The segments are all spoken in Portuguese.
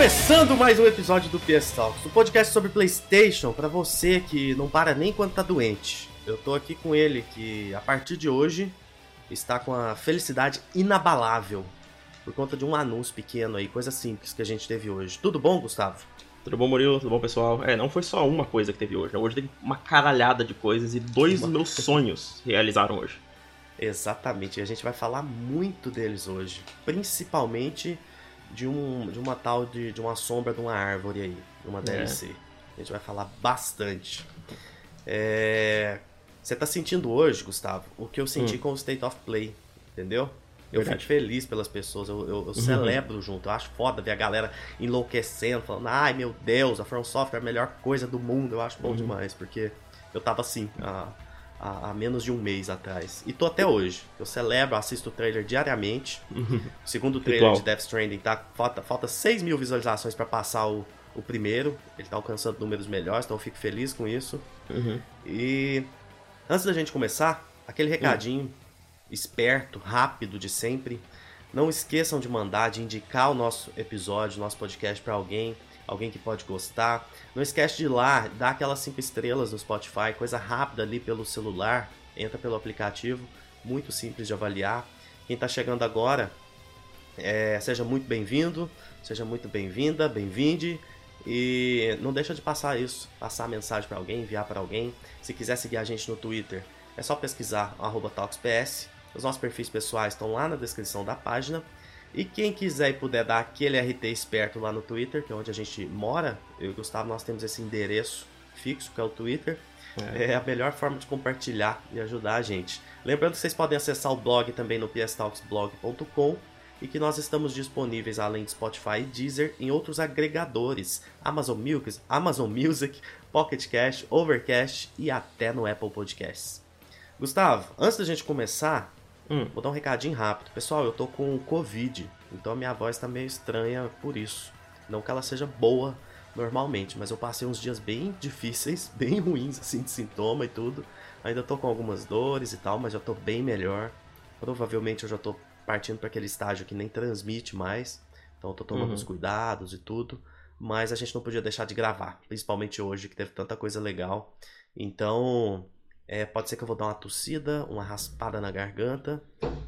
Começando mais um episódio do PS Talks, um podcast sobre PlayStation para você que não para nem quando tá doente. Eu tô aqui com ele que a partir de hoje está com a felicidade inabalável por conta de um anúncio pequeno aí, coisa simples que a gente teve hoje. Tudo bom, Gustavo? Tudo bom, Murilo? Tudo bom, pessoal? É, não foi só uma coisa que teve hoje. Hoje teve uma caralhada de coisas e dois dos meus sonhos realizaram hoje. Exatamente, e a gente vai falar muito deles hoje. Principalmente de, um, de uma tal de, de uma sombra de uma árvore aí, uma DLC. É. A gente vai falar bastante. É... Você tá sentindo hoje, Gustavo, o que eu senti hum. com o State of Play, entendeu? Eu Verdade. fico feliz pelas pessoas, eu, eu, eu uhum. celebro junto. Eu acho foda ver a galera enlouquecendo, falando, ai meu Deus, a From Software é a melhor coisa do mundo. Eu acho bom uhum. demais, porque eu tava assim há, há, há, menos de um mês atrás. E tô até hoje. Eu celebro, assisto o trailer diariamente. Uhum. O segundo trailer de Death Stranding tá. Falta, falta 6 mil visualizações para passar o, o primeiro. Ele tá alcançando números melhores, então eu fico feliz com isso. Uhum. E antes da gente começar, aquele recadinho esperto, rápido de sempre. Não esqueçam de mandar, de indicar o nosso episódio, nosso podcast para alguém, alguém que pode gostar. Não esquece de ir lá, dar aquelas 5 estrelas no Spotify, coisa rápida ali pelo celular, entra pelo aplicativo, muito simples de avaliar. Quem está chegando agora, é, seja muito bem-vindo, seja muito bem-vinda, bem-vinde. E não deixa de passar isso, passar a mensagem para alguém, enviar para alguém. Se quiser seguir a gente no Twitter, é só pesquisar @talksps os nossos perfis pessoais estão lá na descrição da página. E quem quiser e puder dar aquele RT esperto lá no Twitter, que é onde a gente mora, eu e o Gustavo, nós temos esse endereço fixo, que é o Twitter. É. é. a melhor forma de compartilhar e ajudar a gente. Lembrando que vocês podem acessar o blog também no pstalksblog.com e que nós estamos disponíveis além de Spotify e Deezer em outros agregadores, Amazon Music, Amazon Music, Pocket Cash, Overcast e até no Apple Podcasts. Gustavo, antes da gente começar, Hum. Vou dar um recadinho rápido. Pessoal, eu tô com Covid, então a minha voz tá meio estranha por isso. Não que ela seja boa normalmente, mas eu passei uns dias bem difíceis, bem ruins, assim, de sintoma e tudo. Ainda tô com algumas dores e tal, mas já tô bem melhor. Provavelmente eu já tô partindo para aquele estágio que nem transmite mais. Então eu tô tomando uhum. os cuidados e tudo. Mas a gente não podia deixar de gravar, principalmente hoje que teve tanta coisa legal. Então, é, pode ser que eu vou dar uma tossida, uma raspada na garganta,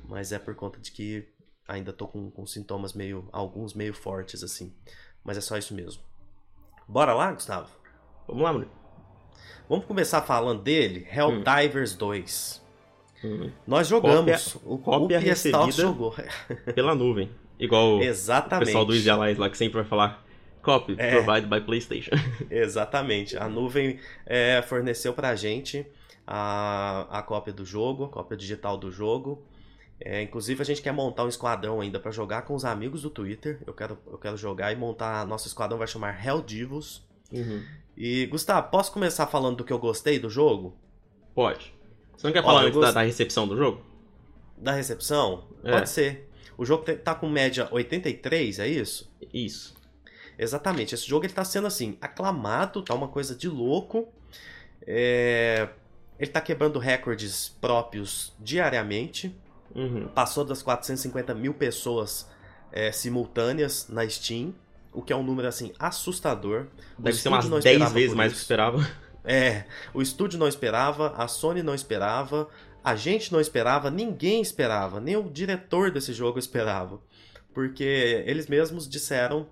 mas é por conta de que ainda tô com, com sintomas meio. alguns meio fortes assim. Mas é só isso mesmo. Bora lá, Gustavo? Vamos lá, mano. Vamos começar falando dele, Helldivers hum. 2. Hum. Nós jogamos. Cópia, o, cópia o recebida jogou. pela nuvem. Igual Exatamente. o pessoal do Easy Allies lá que sempre vai falar copy é. provided by PlayStation. Exatamente. A nuvem é, forneceu pra gente a, a cópia do jogo, a cópia digital do jogo. É, inclusive a gente quer montar um esquadrão ainda para jogar com os amigos do Twitter. Eu quero, eu quero jogar e montar. Nosso esquadrão vai chamar Hell Divos. Uhum. E Gustavo, posso começar falando do que eu gostei do jogo? Pode. Você não quer falar antes gost... da, da, recepção do jogo? Da recepção? É. Pode ser. O jogo tá com média 83, é isso? Isso. Exatamente. Esse jogo ele tá sendo assim, aclamado, tá uma coisa de louco. É... Ele está quebrando recordes próprios diariamente. Uhum. Passou das 450 mil pessoas é, simultâneas na Steam, o que é um número assim assustador. Deve ser umas 10 vezes mais do que esperava. É, o estúdio não esperava, a Sony não esperava, a gente não esperava, ninguém esperava, nem o diretor desse jogo esperava. Porque eles mesmos disseram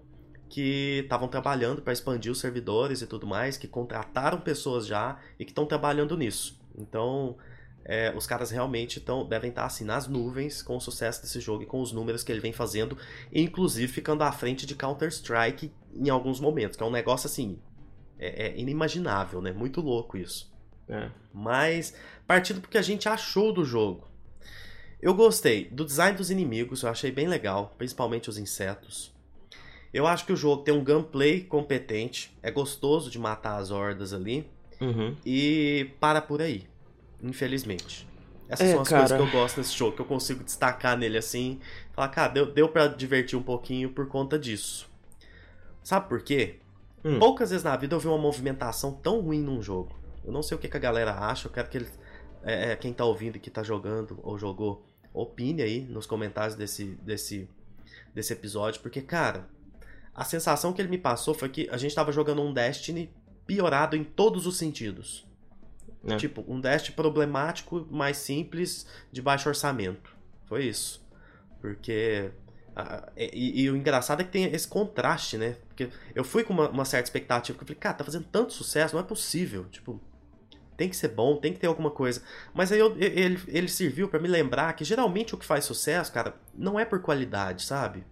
que estavam trabalhando para expandir os servidores e tudo mais, que contrataram pessoas já e que estão trabalhando nisso. Então, é, os caras realmente tão, devem estar assim nas nuvens com o sucesso desse jogo e com os números que ele vem fazendo, inclusive ficando à frente de Counter-Strike em alguns momentos, que é um negócio assim é, é inimaginável, né? Muito louco isso. É. Mas partindo porque a gente achou do jogo. Eu gostei do design dos inimigos, eu achei bem legal, principalmente os insetos. Eu acho que o jogo tem um gameplay competente, é gostoso de matar as hordas ali. Uhum. E para por aí, infelizmente. Essas é, são as cara... coisas que eu gosto nesse jogo, que eu consigo destacar nele assim. Falar, cara, deu, deu pra divertir um pouquinho por conta disso. Sabe por quê? Hum. Poucas vezes na vida eu vi uma movimentação tão ruim num jogo. Eu não sei o que, que a galera acha, eu quero que eles, é, é, quem tá ouvindo e que tá jogando ou jogou, opine aí nos comentários desse, desse, desse episódio, porque, cara, a sensação que ele me passou foi que a gente tava jogando um Destiny piorado em todos os sentidos. É. Tipo, um Destiny problemático, mais simples, de baixo orçamento. Foi isso. Porque. e, e, o engraçado é que tem esse contraste, né? Porque eu fui com uma, uma certa expectativa, que eu falei, cara, tá fazendo tanto sucesso, não é possível. Tipo, tem que ser bom, tem que ter alguma coisa. Mas aí eu, ele, ele serviu para me lembrar que geralmente o que faz sucesso, cara, não é por qualidade, sabe?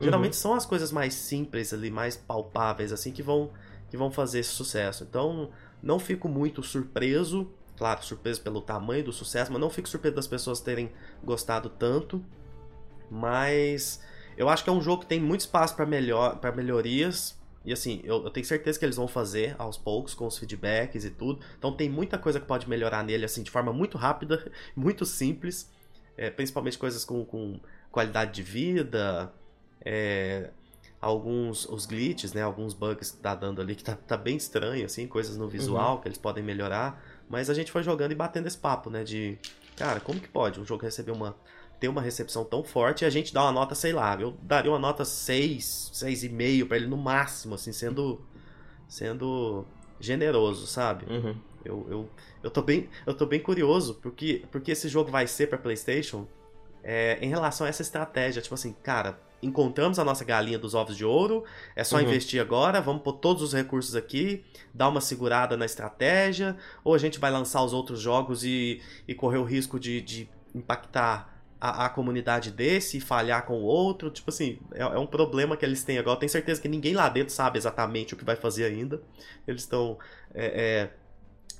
Geralmente uhum. são as coisas mais simples ali, mais palpáveis, assim, que vão, que vão fazer esse sucesso. Então, não fico muito surpreso, claro, surpreso pelo tamanho do sucesso, mas não fico surpreso das pessoas terem gostado tanto. Mas eu acho que é um jogo que tem muito espaço para melhor, melhorias. E assim, eu, eu, tenho certeza que eles vão fazer aos poucos, com os feedbacks e tudo. Então tem muita coisa que pode melhorar nele, assim, de forma muito rápida, muito simples. É, principalmente coisas com, com qualidade de vida, é, alguns os glitches, né, alguns bugs que tá dando ali que tá, tá bem estranho, assim, coisas no visual uhum. que eles podem melhorar. Mas a gente foi jogando e batendo esse papo, né, de, cara, como que pode um jogo receber uma ter uma recepção tão forte e a gente dá uma nota, sei lá, eu daria uma nota 6, 6,5 para ele no máximo, assim, sendo sendo generoso, sabe? Uhum. Eu, eu, eu, tô bem, eu tô bem curioso porque, porque esse jogo vai ser para PlayStation é, em relação a essa estratégia. Tipo assim, cara, encontramos a nossa galinha dos ovos de ouro, é só uhum. investir agora, vamos pôr todos os recursos aqui, dar uma segurada na estratégia, ou a gente vai lançar os outros jogos e, e correr o risco de, de impactar a, a, comunidade desse e falhar com o outro. Tipo assim, é, é, um problema que eles têm agora. Eu tenho certeza que ninguém lá dentro sabe exatamente o que vai fazer ainda. Eles estão é, é,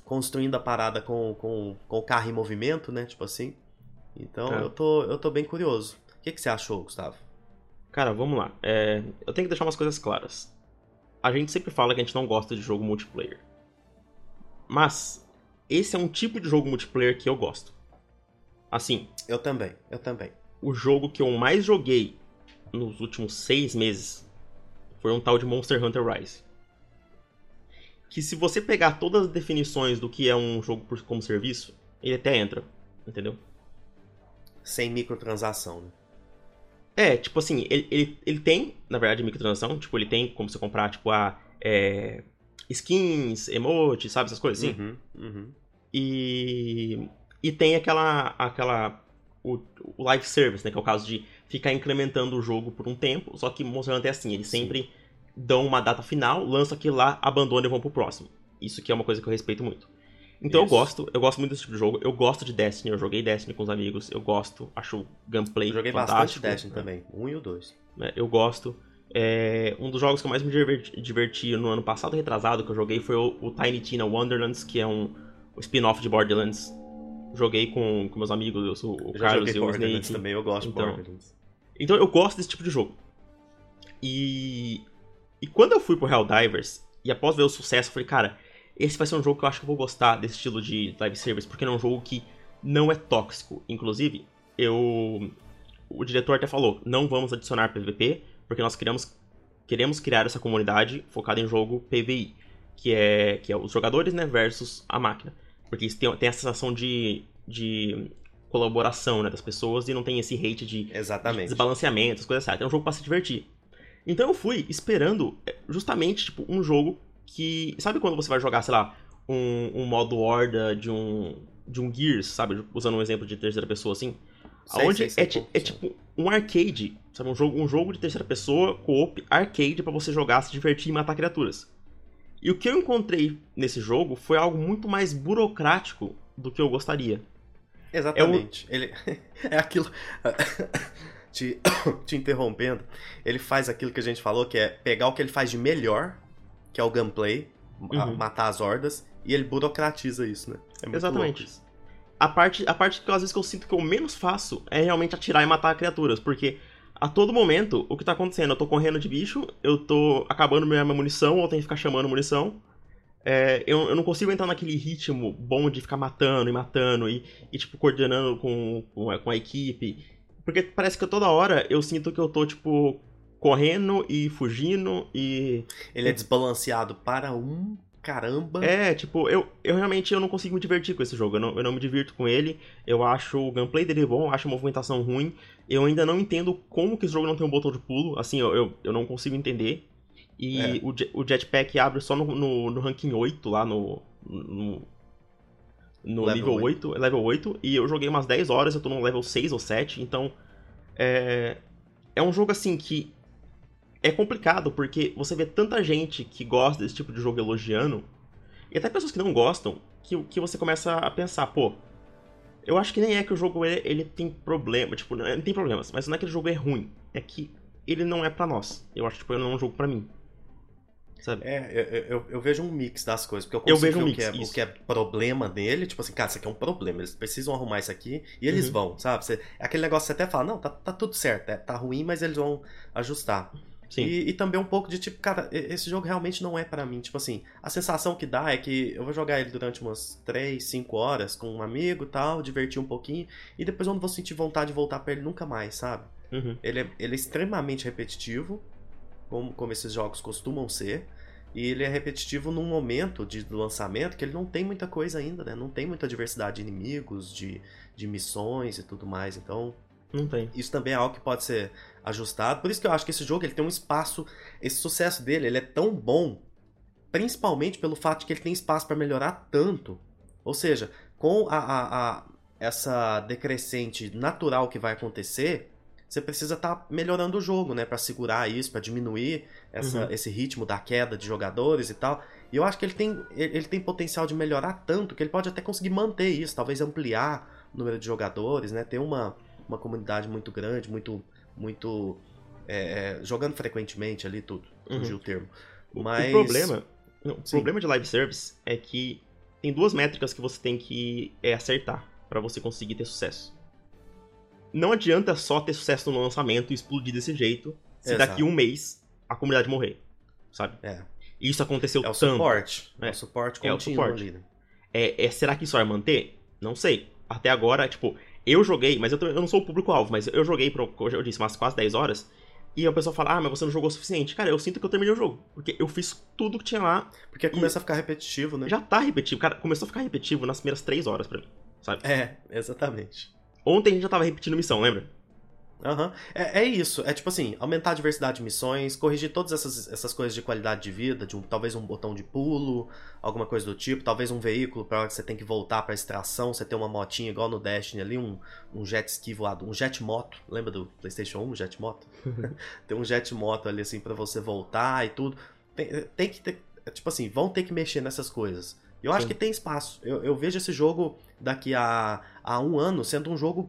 construindo a parada com, com, com o carro em movimento, né? Tipo assim. Então é. eu, tô, eu tô bem curioso. O que, que você achou, Gustavo? Cara, vamos lá. É, eu tenho que deixar umas coisas claras. A gente sempre fala que a gente não gosta de jogo multiplayer. Mas, esse é um tipo de jogo multiplayer que eu gosto. Assim. Eu também, eu também. O jogo que eu mais joguei nos últimos seis meses foi um tal de Monster Hunter Rise. Que se você pegar todas as definições do que é um jogo como serviço, ele até entra, entendeu? Sem microtransação, né? É, tipo assim, ele, ele, ele tem, na verdade, microtransação. Tipo, ele tem como você comprar, tipo, a. É, skins, emotes, sabe? Essas coisas assim. Uhum, uhum. E. E tem aquela. aquela o, o live service, né? Que é o caso de ficar incrementando o jogo por um tempo. Só que Monster Hunter é assim, eles sempre dão uma data final, lançam aquilo lá, abandonam e vão pro próximo. Isso que é uma coisa que eu respeito muito. Então Isso. eu gosto, eu gosto muito desse tipo de jogo. Eu gosto de Destiny, eu joguei Destiny com os amigos, eu gosto, acho o gameplay eu joguei fantástico. bastante Destiny também, um e o dois. É, eu gosto. É, um dos jogos que eu mais me diverti, diverti, no ano passado retrasado que eu joguei foi o, o Tiny Tina Wonderlands, que é um, um spin-off de Borderlands. Joguei com, com meus amigos, eu sou o eu Carlos e o Snake. também, eu gosto então, de Borderlands. Então eu gosto desse tipo de jogo. E, e quando eu fui pro Helldivers, e após ver o sucesso, eu falei, cara, esse vai ser um jogo que eu acho que eu vou gostar desse estilo de live service, porque não é um jogo que não é tóxico. Inclusive, eu. O diretor até falou: não vamos adicionar PVP, porque nós queremos, queremos criar essa comunidade focada em jogo PVI, que é, que é os jogadores né, versus a máquina. Porque isso tem, tem a sensação de, de colaboração né, das pessoas e não tem esse hate de, Exatamente. de desbalanceamento, as coisas certas. É um jogo para se divertir. Então eu fui esperando é, justamente tipo, um jogo que. Sabe quando você vai jogar, sei lá, um, um modo horda de um. de um Gears, sabe? Usando um exemplo de terceira pessoa assim. Sei, onde sei, sei, é, é, tipo um arcade, sabe? Um jogo, um jogo de terceira pessoa, co-op, arcade para você jogar, se divertir e matar criaturas. E o que eu encontrei nesse jogo foi algo muito mais burocrático do que eu gostaria. Exatamente. É, um... Ele... é aquilo. te... te interrompendo. Ele faz aquilo que a gente falou, que é pegar o que ele faz de melhor que é o gameplay, uhum. matar as hordas, e ele burocratiza isso, né? É Exatamente. A parte, a parte que às vezes que eu sinto que eu menos faço é realmente atirar e matar criaturas, porque a todo momento o que tá acontecendo? Eu tô correndo de bicho, eu tô acabando minha munição, ou tenho que ficar chamando munição. É, eu, eu não consigo entrar naquele ritmo bom de ficar matando e matando e, e tipo, coordenando com, com, com a equipe. Porque parece que toda hora eu sinto que eu tô, tipo, correndo e fugindo e. Ele é desbalanceado para um caramba. É, tipo, eu, eu realmente eu não consigo me divertir com esse jogo. Eu não, eu não me divirto com ele. Eu acho o gameplay dele bom, eu acho a movimentação ruim. Eu ainda não entendo como que esse jogo não tem um botão de pulo. Assim, eu, eu, eu não consigo entender. E É. o, o jetpack abre só no, no, no ranking 8, lá no. no, no Level nível 8, level 8. E eu joguei umas 10 horas, eu tô no level 6 ou 7. Então. É, é um jogo assim que. É complicado, porque você vê tanta gente que gosta desse tipo de jogo elogiando. E até pessoas que não gostam, que, que você começa a pensar, pô. Eu acho que nem é que o jogo ele, ele tem problema, tipo, não, ele tem problemas, mas não é que o jogo é ruim, é que ele não é pra nós. Eu acho que tipo, ele não é um jogo pra mim. Sabe? É, eu, eu, eu vejo um mix das coisas, porque eu Eu vejo um o, que é, o que é problema dele, tipo assim, cara, isso aqui é um problema, eles precisam arrumar isso aqui e eles Uhum. vão, sabe? Você, é aquele negócio que você até fala, não, tá, tá tudo certo, é, tá ruim, mas eles vão ajustar. Sim. E, e também um pouco de tipo, cara, esse jogo realmente não é pra mim. Tipo assim, a sensação que dá é que eu vou jogar ele durante umas 3, 5 horas com um amigo e tal, divertir um pouquinho, e depois eu não vou sentir vontade de voltar pra ele nunca mais, sabe? Uhum. Ele é, ele é extremamente repetitivo, como, como esses jogos costumam ser. E ele é repetitivo num momento de do lançamento que ele não tem muita coisa ainda, né? Não tem muita diversidade de inimigos, de, de missões e tudo mais. Então, Não tem. isso também é algo que pode ser ajustado. Por isso que eu acho que esse jogo ele tem um espaço. Esse sucesso dele ele é tão bom, principalmente pelo fato de que ele tem espaço para melhorar tanto. Ou seja, com a, a- a- essa decrescente natural que vai acontecer, você precisa estar melhorando o jogo, né, para segurar isso, para diminuir essa- Uhum. esse ritmo da queda de jogadores e tal. E eu acho que ele tem, ele tem potencial de melhorar tanto que ele pode até conseguir manter isso, talvez ampliar o número de jogadores, né, ter uma, uma comunidade muito grande, muito muito é, é, jogando frequentemente ali tudo, fugiu o termo. Mas O problema, não, o Sim. problema de live service é que tem duas métricas que você tem que é, acertar pra você conseguir ter sucesso. Não adianta só ter sucesso no lançamento e explodir desse jeito se Exato. daqui um mês a comunidade morrer, sabe? É. Isso aconteceu é o tanto. suporte, é, É. o suporte É o contínuo suporte. ali, né? É, é- será que isso vai manter? Não sei. Até agora, tipo, eu joguei, mas eu, também- eu não sou o público-alvo, mas eu joguei, por, eu disse, umas quase 10 horas. E a pessoa fala, ah, mas você não jogou o suficiente. Cara, eu sinto que eu terminei o jogo. Porque eu fiz tudo que tinha lá. Porque começa a ficar repetitivo, né? Já tá repetitivo. Cara, começou a ficar repetitivo nas primeiras 3 horas pra mim, sabe? É, exatamente. Ontem a gente já tava repetindo missão, lembra? Aham. É, é isso. É tipo assim, aumentar a diversidade de missões, corrigir todas essas, essas coisas de qualidade de vida, de um, talvez um botão de pulo, alguma coisa do tipo, talvez um veículo para hora que você tem que voltar pra extração, você tem uma motinha igual no Destiny ali, um, um jet ski voado, um jet moto. Lembra do PlayStation 1, jet moto? tem um jet moto ali assim pra você voltar e tudo. Tem, tem que ter, é tipo assim, vão ter que mexer nessas coisas. Eu acho Sim. que tem espaço. Eu, eu vejo esse jogo daqui a, a um ano sendo um jogo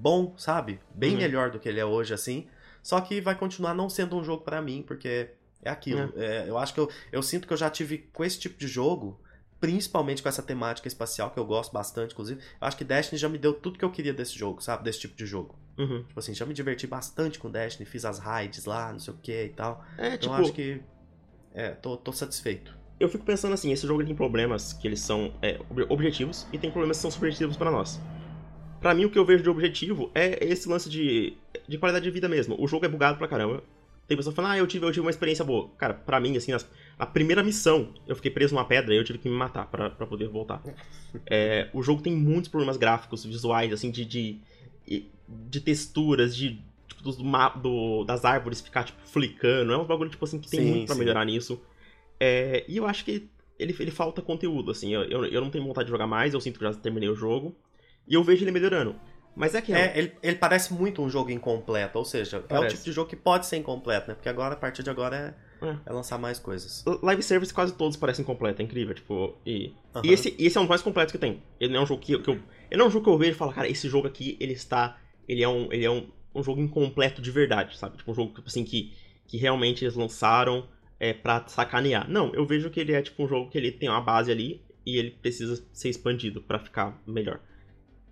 bom, sabe? Bem Uhum. melhor do que ele é hoje, assim. Só que vai continuar não sendo um jogo pra mim, porque é aquilo. É, eu acho que eu, eu sinto que eu já tive com esse tipo de jogo, principalmente com essa temática espacial, que eu gosto bastante, inclusive. Eu acho que Destiny já me deu tudo que eu queria desse jogo, sabe? Desse tipo de jogo. Uhum. Tipo assim, já me diverti bastante com Destiny, fiz as raids lá, não sei o que e tal. É, Então tipo, eu acho que. É, tô, tô satisfeito. eu fico pensando assim, esse jogo tem problemas que eles são é, ob- objetivos e tem problemas que são subjetivos pra nós. Pra mim, o que eu vejo de objetivo é esse lance de, de qualidade de vida mesmo. O jogo é bugado pra caramba. Tem pessoa falando, ah, eu tive, eu tive uma experiência boa. Cara, pra mim, assim, nas- na primeira missão, eu fiquei preso numa pedra e eu tive que me matar pra, pra poder voltar. É, o jogo tem muitos problemas gráficos, visuais, assim, de, de, de texturas, de tipo, dos do- das árvores ficar, tipo, flicando. É um bagulho, tipo assim, que tem Sim, muito pra sim. melhorar nisso. É, e eu acho que ele, ele falta conteúdo, assim. Eu, eu, eu não tenho vontade de jogar mais, eu sinto que já terminei o jogo. E eu vejo ele melhorando. Mas é que É, ele, ele parece muito um jogo incompleto, ou seja, é o Parece. tipo de jogo que pode ser incompleto, né? Porque agora, a partir de agora, é, É. é lançar mais coisas. Live service quase todos parecem completos, é incrível, tipo, e, e esse, esse é um dos mais completos que tem. Ele não é um jogo que, eu- que eu, ele não é um jogo que eu vejo e falo, cara, esse jogo aqui, ele está, ele é um, ele é um, um jogo incompleto de verdade, sabe? Tipo, um jogo, tipo assim, que, que realmente eles lançaram é, pra sacanear. Não, eu vejo que ele é, tipo, um jogo que ele tem uma base ali e ele precisa ser expandido pra ficar melhor.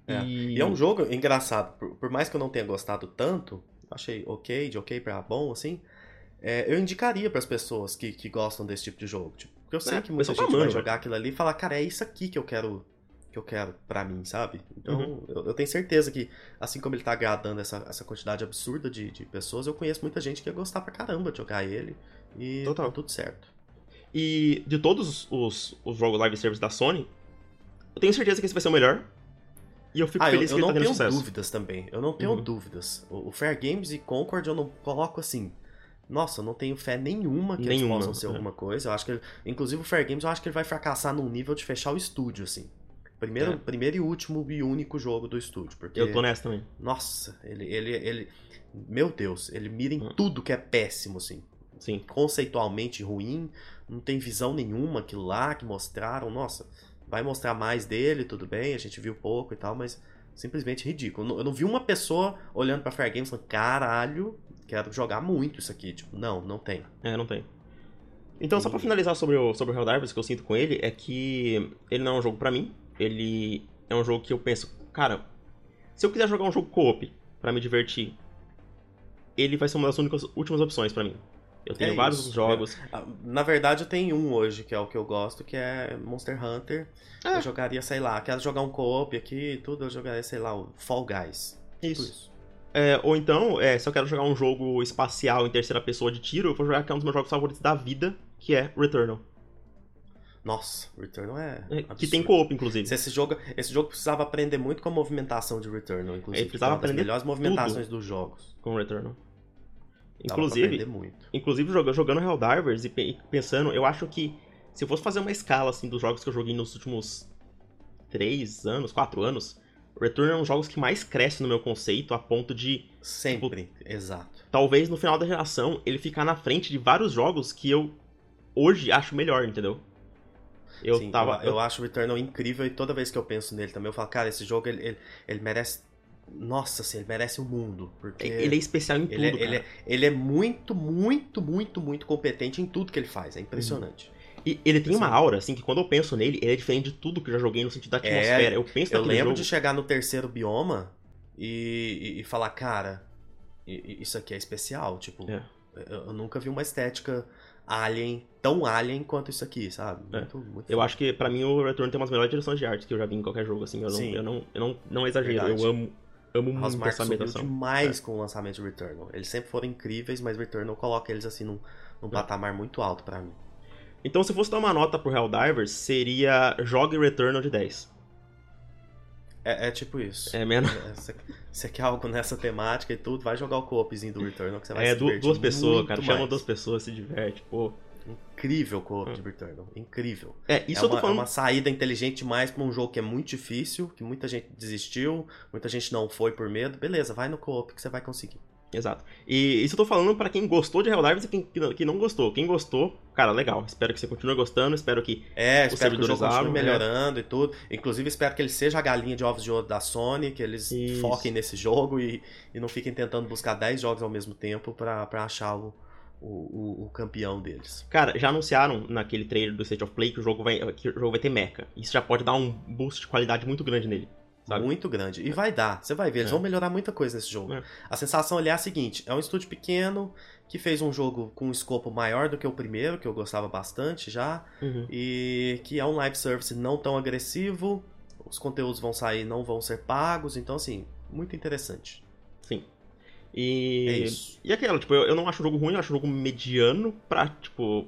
É. E, E é um jogo engraçado, por, por mais que eu não tenha gostado tanto, achei ok, de ok pra bom, assim, é, eu indicaria pras pessoas que, que gostam desse tipo de jogo. Tipo, porque eu sei É, que muita tá gente vai jogar aquilo ali e falar, cara, é isso aqui que eu quero que eu quero pra mim, sabe? Então, Uhum. eu, eu tenho certeza que, assim como ele tá agradando essa, essa quantidade absurda de, de pessoas, eu conheço muita gente que ia gostar pra caramba de jogar ele. E Total. tá tudo certo. E de todos os, os jogos live service da Sony, eu tenho certeza que esse vai ser o melhor. E eu fico Ah, eu, feliz eu que ele não tá tenho sucesso. dúvidas também. Eu não tenho Uhum. dúvidas. O, o Fair Games e Concord eu não coloco assim. Nossa, eu não tenho fé nenhuma que Nenhuma, eles possam ser é. alguma coisa. Eu acho que, ele- inclusive o Fair Games, eu acho que ele vai fracassar num nível de fechar o estúdio, assim. Primeiro, É. primeiro e último e único jogo do estúdio, porque Eu tô nessa também. nossa, ele ele ele meu Deus, ele mira em Hum. tudo que é péssimo, assim. Sim. Conceitualmente ruim, não tem visão nenhuma aquilo lá que mostraram. Nossa, vai mostrar mais dele, tudo bem, a gente viu pouco e tal, mas simplesmente ridículo. Eu não, vi uma pessoa olhando pra Fair Games falando, caralho, quero jogar muito isso aqui. Tipo, não, não tem. É, não tem. Então, só pra finalizar sobre o, sobre o Helldivers, o que eu sinto com ele é que ele não é um jogo pra mim. Ele é um jogo que eu penso, cara, se eu quiser jogar um jogo co-op pra me divertir, ele vai ser uma das únicas últimas opções pra mim. Eu tenho É vários isso, jogos. Ah, Na verdade, eu tenho um hoje, que é o que eu gosto, que é Monster Hunter. Ah. Eu jogaria, sei lá, quero jogar um co-op aqui e tudo, eu jogaria, sei lá, o Fall Guys. Tipo Isso. isso. É, ou então, é, se eu quero jogar um jogo espacial em terceira pessoa de tiro, eu vou jogar que é um dos meus jogos favoritos da vida, que é Returnal. Nossa, Returnal é. É, que absurdo. tem co-op, inclusive. Se Esse jogo, esse jogo precisava aprender muito com a movimentação de Returnal, inclusive. Ele precisava é das aprender melhores movimentações dos jogos. Com Returnal. Inclusive. Inclusive, joga- jogando Helldivers e pe- e pensando, eu acho que se eu fosse fazer uma escala assim dos jogos que eu joguei nos últimos 3 anos, 4 anos, Return é um dos jogos que mais cresce no meu conceito, a ponto de, Sempre, exato. talvez no final da geração, ele ficar na frente de vários jogos que eu hoje acho melhor, entendeu? Eu Sim, tava. eu, eu acho o Returnal incrível e toda vez que eu penso nele também, eu falo, cara, esse jogo ele, ele, ele merece. Nossa, assim, ele merece o mundo. Porque Ele é especial em tudo, ele, é, ele, é, ele é muito, muito, muito, muito competente em tudo que ele faz. É impressionante. E ele tem uma aura, assim, que quando eu penso nele, ele é diferente de tudo que eu já joguei no sentido da atmosfera. eu penso É, Eu lembro jogo. de chegar no terceiro bioma e, e- e falar, cara, isso aqui é especial. Tipo, É. eu, eu nunca vi uma estética alien, tão alien quanto isso aqui, sabe? É. Muito, muito Eu acho que pra mim o Return tem umas melhores direções de arte que eu já vi em qualquer jogo, assim. Eu não, Sim. eu não, eu não, não exagero, Verdade. eu amo, amo muito essa ambientação. demais com o lançamento de Returnal. Eles sempre foram incríveis, mas Returnal coloca eles assim num, num É. patamar muito alto pra mim. Então, se fosse dar uma nota pro Helldivers, seria jogue Returnal de 10. É, é tipo isso. É menos. Você quer algo nessa temática e tudo, vai jogar o co-opzinho do Returnal que você vai É, se divertir duas pessoas, cara. Chama duas pessoas, se diverte, pô. Incrível o co-op de Returnal. Incrível. É, isso é, eu tô uma, é falando. uma saída inteligente demais pra um jogo que é muito difícil, que muita gente desistiu, muita gente não foi por medo. Beleza, vai no co-op que você vai conseguir. Exato. E isso eu tô falando pra quem gostou de Helldivers e quem que não- gostou. Quem gostou, cara, legal. Espero que você continue gostando, espero que. É, Os espero que o jogo abram, melhorando e tudo. Inclusive, espero que ele seja a galinha de ovos de ouro da Sony, que eles Isso. foquem nesse jogo e, e não fiquem tentando buscar 10 jogos ao mesmo tempo pra, pra achar o, o, o- o campeão deles. Cara, já anunciaram naquele trailer do State of Play que o jogo vai, que o jogo vai ter mecha. Isso já pode dar um boost de qualidade muito grande nele. Sabe? Muito grande. E vai dar, você vai ver, eles É. vão melhorar muita coisa nesse jogo. É. A sensação ali é a seguinte: é um estúdio pequeno que fez um jogo com um escopo maior do que o primeiro, que eu gostava bastante já, Uhum. e que é um live service não tão agressivo. Os conteúdos vão sair, não vão ser pagos, então assim, muito interessante. E. É isso. E aquela, tipo, eu, eu não acho o jogo ruim, eu acho o jogo mediano pra, tipo.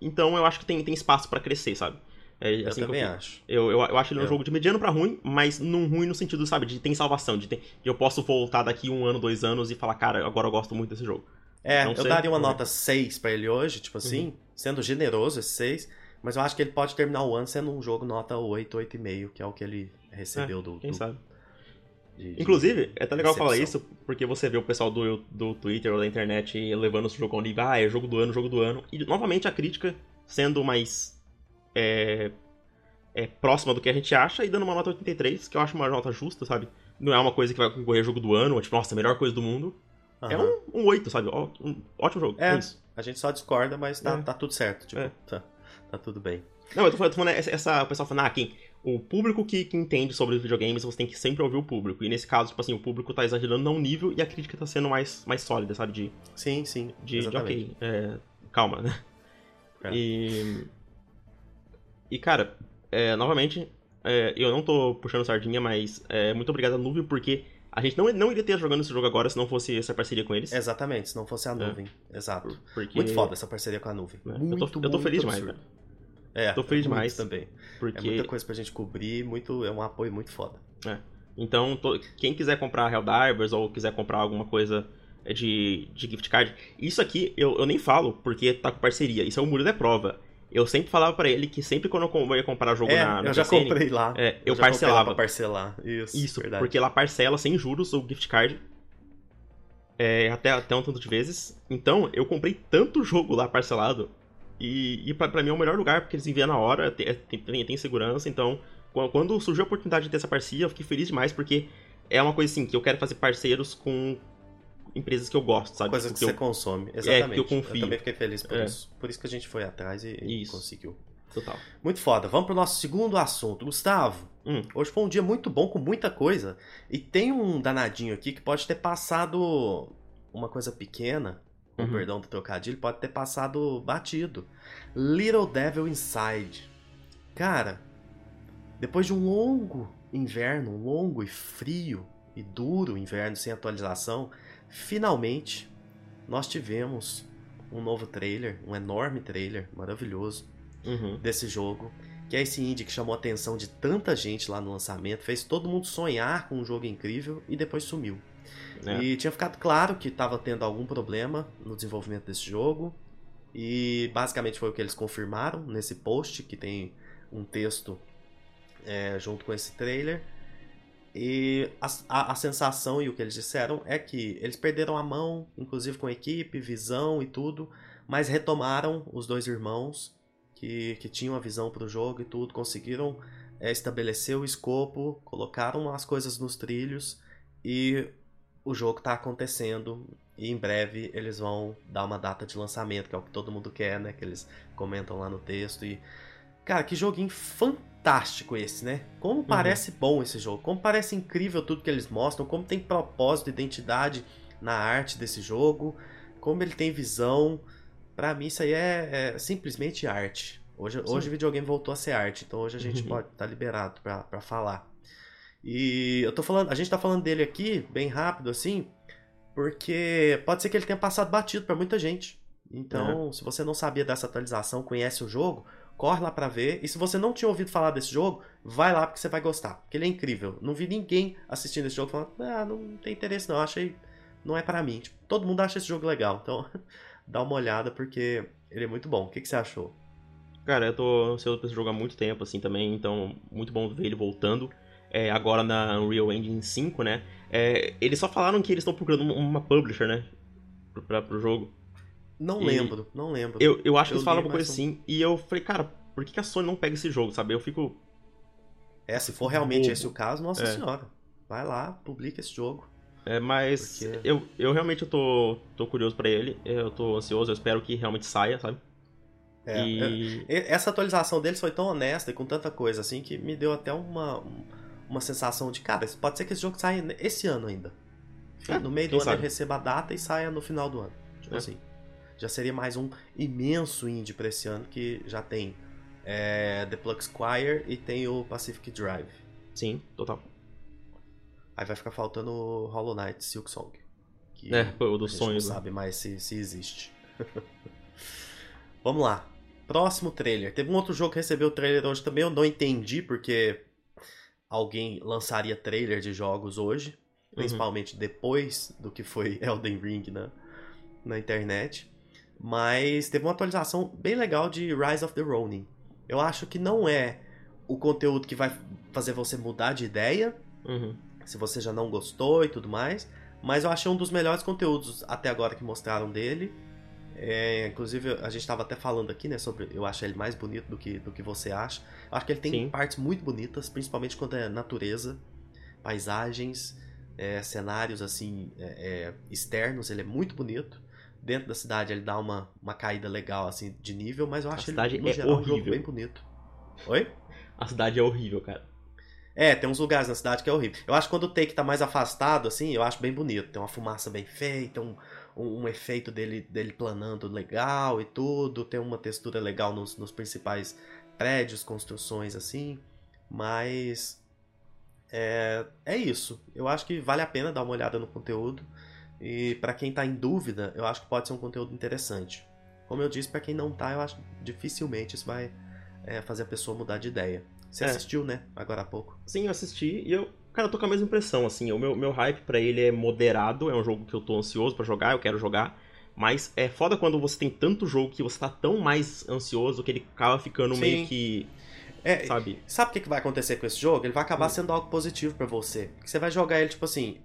Então eu acho que tem, tem espaço pra crescer, sabe? É Eu assim que também eu, acho. eu, eu, eu acho ele um Eu- jogo de mediano pra ruim, mas num ruim no sentido, sabe, de tem salvação, de, eu posso voltar daqui um ano, dois anos e falar, cara, agora eu gosto muito desse jogo. É, Não eu sei, daria uma vamos nota 6 pra ele hoje, tipo assim, sendo generoso esse 6, mas eu acho que ele pode terminar o ano sendo um jogo nota 8, 8,5, que é o que ele recebeu do, Quem do- sabe? De- Inclusive, é até legal falar isso, porque você vê o pessoal do, do Twitter ou da internet levando esse jogo ao nível, ah, é jogo do ano, jogo do ano. E novamente a crítica sendo mais é, é, próxima do que a gente acha e dando uma nota 83, que eu acho uma nota justa, sabe? Não é uma coisa que vai concorrer jogo do ano, ou tipo, nossa, a melhor coisa do mundo. É Aham. um, um 8, sabe? Ó, um ótimo jogo. É. É isso. A gente só discorda, mas tá, É. tá tudo certo. Tipo, É. tá, tá tudo bem. Não, eu tô falando, tô falando essa, essa- o pessoal falando, ah, quem, o público que, que entende sobre os videogames, você tem que sempre ouvir o público. E nesse caso, tipo assim, o público tá exagerando num nível e a crítica tá sendo mais, mais sólida, sabe? De, Sim, sim. de, de ok, é, calma, né? É. E. E, cara, é, novamente, é, eu não tô puxando sardinha, mas é, muito obrigado a Nuvem, porque a gente não, não iria ter jogando esse jogo agora se não fosse essa parceria com eles. Exatamente, se não fosse a nuvem. Exato. Porque, Muito foda essa parceria com a nuvem. É, eu tô- Muito, eu tô muito feliz demais, absurdo. É, Tô feliz demais. também. É Porque, muita coisa pra gente cobrir, muito, é um apoio muito foda. então, to- quem quiser comprar Helldivers ou quiser comprar alguma coisa é, de, de gift card. Isso aqui eu, eu nem falo porque tá com parceria. Isso é o muro da prova. Eu sempre falava para ele que sempre quando eu ia comprar jogo é, na, na eu já PSN, comprei lá. É, eu, eu parcelava. Pra parcelar. Isso, Isso, verdade. porque lá parcela sem juros o gift card. É, até, até um tanto de vezes. Então, eu comprei tanto jogo lá parcelado. E, e pra, pra mim é o melhor lugar, porque eles enviam na hora, tem, tem, tem segurança. Então, quando surgiu a oportunidade de ter essa parceria, eu fiquei feliz demais, porque é uma coisa assim, que eu quero fazer parceiros com empresas que eu gosto, sabe? Coisas Tipo, que, que você eu... consome. Exatamente. É, que eu confio. também fiquei feliz por É. isso. Por isso que a gente foi atrás e, e conseguiu. Total. Muito foda. Vamos pro nosso segundo assunto. Gustavo, Hum. hoje foi um dia muito bom com muita coisa. E tem um danadinho aqui que pode ter passado uma coisa pequena, com Uhum. perdão do trocadilho, pode ter passado batido. Little Devil Inside. Cara, depois de um longo inverno, um longo e frio e duro inverno sem atualização, finalmente nós tivemos um novo trailer, um enorme trailer, maravilhoso Uhum. desse jogo, que é esse indie que chamou a atenção de tanta gente lá no lançamento, fez todo mundo sonhar com um jogo incrível e depois sumiu. É. E tinha ficado claro que estava tendo algum problema no desenvolvimento desse jogo, e basicamente foi o que eles confirmaram nesse post, que tem um texto é, junto com esse trailer. E a, a- a sensação e o que eles disseram é que eles perderam a mão, inclusive com equipe, visão e tudo, mas retomaram os dois irmãos que, que tinham a visão para o jogo e tudo, conseguiram é, estabelecer o escopo, colocaram as coisas nos trilhos e o jogo está acontecendo. E em breve eles vão dar uma data de lançamento, que é o que todo mundo quer, né? Que eles comentam lá no texto. E, cara, que joguinho fantástico esse, né? Como parece bom esse jogo, como parece incrível tudo que eles mostram, como tem propósito, identidade na arte desse jogo, como ele tem visão. Pra mim, isso aí é, é simplesmente arte. Hoje, Sim. hoje o videogame voltou a ser arte, então hoje a gente Uhum. pode estar liberado pra, pra falar. E eu tô falando, a gente tá falando dele aqui, bem rápido assim, porque pode ser que ele tenha passado batido pra muita gente. Então, se você não sabia dessa atualização, conhece o jogo, corre lá pra ver. E se você não tinha ouvido falar desse jogo, vai lá porque você vai gostar, porque ele é incrível. Não vi ninguém assistindo esse jogo falando: "Ah, não tem interesse não, achei não é pra mim". Tipo, todo mundo acha esse jogo legal. Então, dá uma olhada porque ele é muito bom. O que, que você achou? Cara, eu tô ansioso pra esse jogo há muito tempo, assim, também, então muito bom ver ele voltando. É, agora na Unreal Engine 5, né? É, eles só falaram que eles estão procurando uma- publisher, né? Pra, pro jogo. Não E- lembro, não lembro. Eu, eu acho que Eu eles falaram uma coisa assim, e eu falei, cara, por que, que a Sony não pega esse jogo, sabe? Eu fico. É, se for realmente Bobo. esse o caso, nossa É. senhora. Vai lá, publica esse jogo. É, mas Porque- eu, eu realmente tô, tô curioso pra ele, eu tô ansioso, eu espero que realmente saia, sabe? É, e. E Essa atualização deles foi tão honesta e com tanta coisa assim que me deu até uma, uma sensação de, cara, pode ser que esse jogo saia esse ano ainda. É, no meio do ano sabe? ele receba a data e saia no final do ano. Tipo É. assim. Já seria mais um imenso indie pra esse ano que já tem é, The Plug Squire e tem o Pacific Drive. Sim, total. Aí vai ficar faltando o Hollow Knight Silk Song. Que É, o a dos gente sonhos. não né? sabe mais se, se existe. Vamos lá. Próximo trailer. Teve um outro jogo que recebeu o trailer hoje também. Eu não entendi porque alguém lançaria trailer de jogos hoje. Uhum. Principalmente depois do que foi Elden Ring na, na internet. Mas teve uma atualização bem legal de Rise of the Ronin. Eu acho que não é o conteúdo que vai fazer você mudar de ideia Uhum. se você já não gostou e tudo mais. Mas eu achei um dos melhores conteúdos até agora que mostraram dele. É, inclusive, a gente estava até falando aqui, né, sobre eu acho ele mais bonito do que, do que você acha. Eu acho que ele tem Sim. partes muito bonitas, principalmente quando é natureza, paisagens, é, cenários assim é, é, externos, ele é muito bonito. Dentro da cidade ele dá uma, uma caída legal assim de nível, mas eu acho cidade ele no é geral um jogo horrível. bem bonito. Oi? A cidade é horrível, cara. É, tem uns lugares na cidade que é horrível. Eu acho que quando o take tá mais afastado, assim, eu acho bem bonito. Tem uma fumaça bem feita, um, um, um efeito dele, dele planando legal e tudo. Tem uma textura legal nos, nos principais prédios, construções, assim. Mas. É, é isso. Eu acho que vale a pena dar uma olhada no conteúdo. E pra quem tá em dúvida, eu acho que pode ser um conteúdo interessante. Como eu disse, pra quem não tá, eu acho que dificilmente isso vai é, fazer a pessoa mudar de ideia. Você É. assistiu, né? Agora há pouco. Sim, eu assisti e eu, cara, eu tô com a mesma impressão, assim, o meu, meu hype pra ele é moderado, é um jogo que eu tô ansioso pra jogar, eu quero jogar, mas é foda quando você tem tanto jogo que você tá tão mais ansioso que ele acaba ficando Sim. meio que, É, sabe? Sabe o que, que vai acontecer com esse jogo? Ele vai acabar Hum. sendo algo positivo pra você. Você vai jogar ele, tipo assim.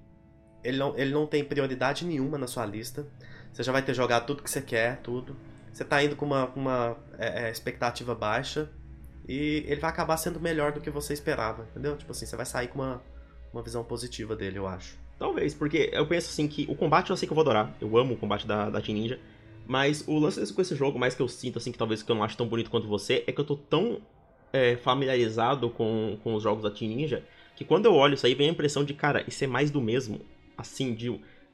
Ele não, ele não tem prioridade nenhuma na sua lista. Você já vai ter jogado tudo que você quer, tudo. Você tá indo com uma, uma é, é, expectativa baixa. E ele vai acabar sendo melhor do que você esperava, entendeu? Tipo assim, você vai sair com uma, uma visão positiva dele, eu acho. Talvez, porque eu penso assim que o combate eu sei que eu vou adorar, eu amo o combate da, da Team Ninja, mas o lance desse- com esse jogo, mais que eu sinto, assim, que talvez que eu não acho tão bonito quanto você, é que eu tô tão é, familiarizado com, com os jogos da Team Ninja, que quando eu olho isso aí, vem a impressão de, cara, isso é mais do mesmo, assim, de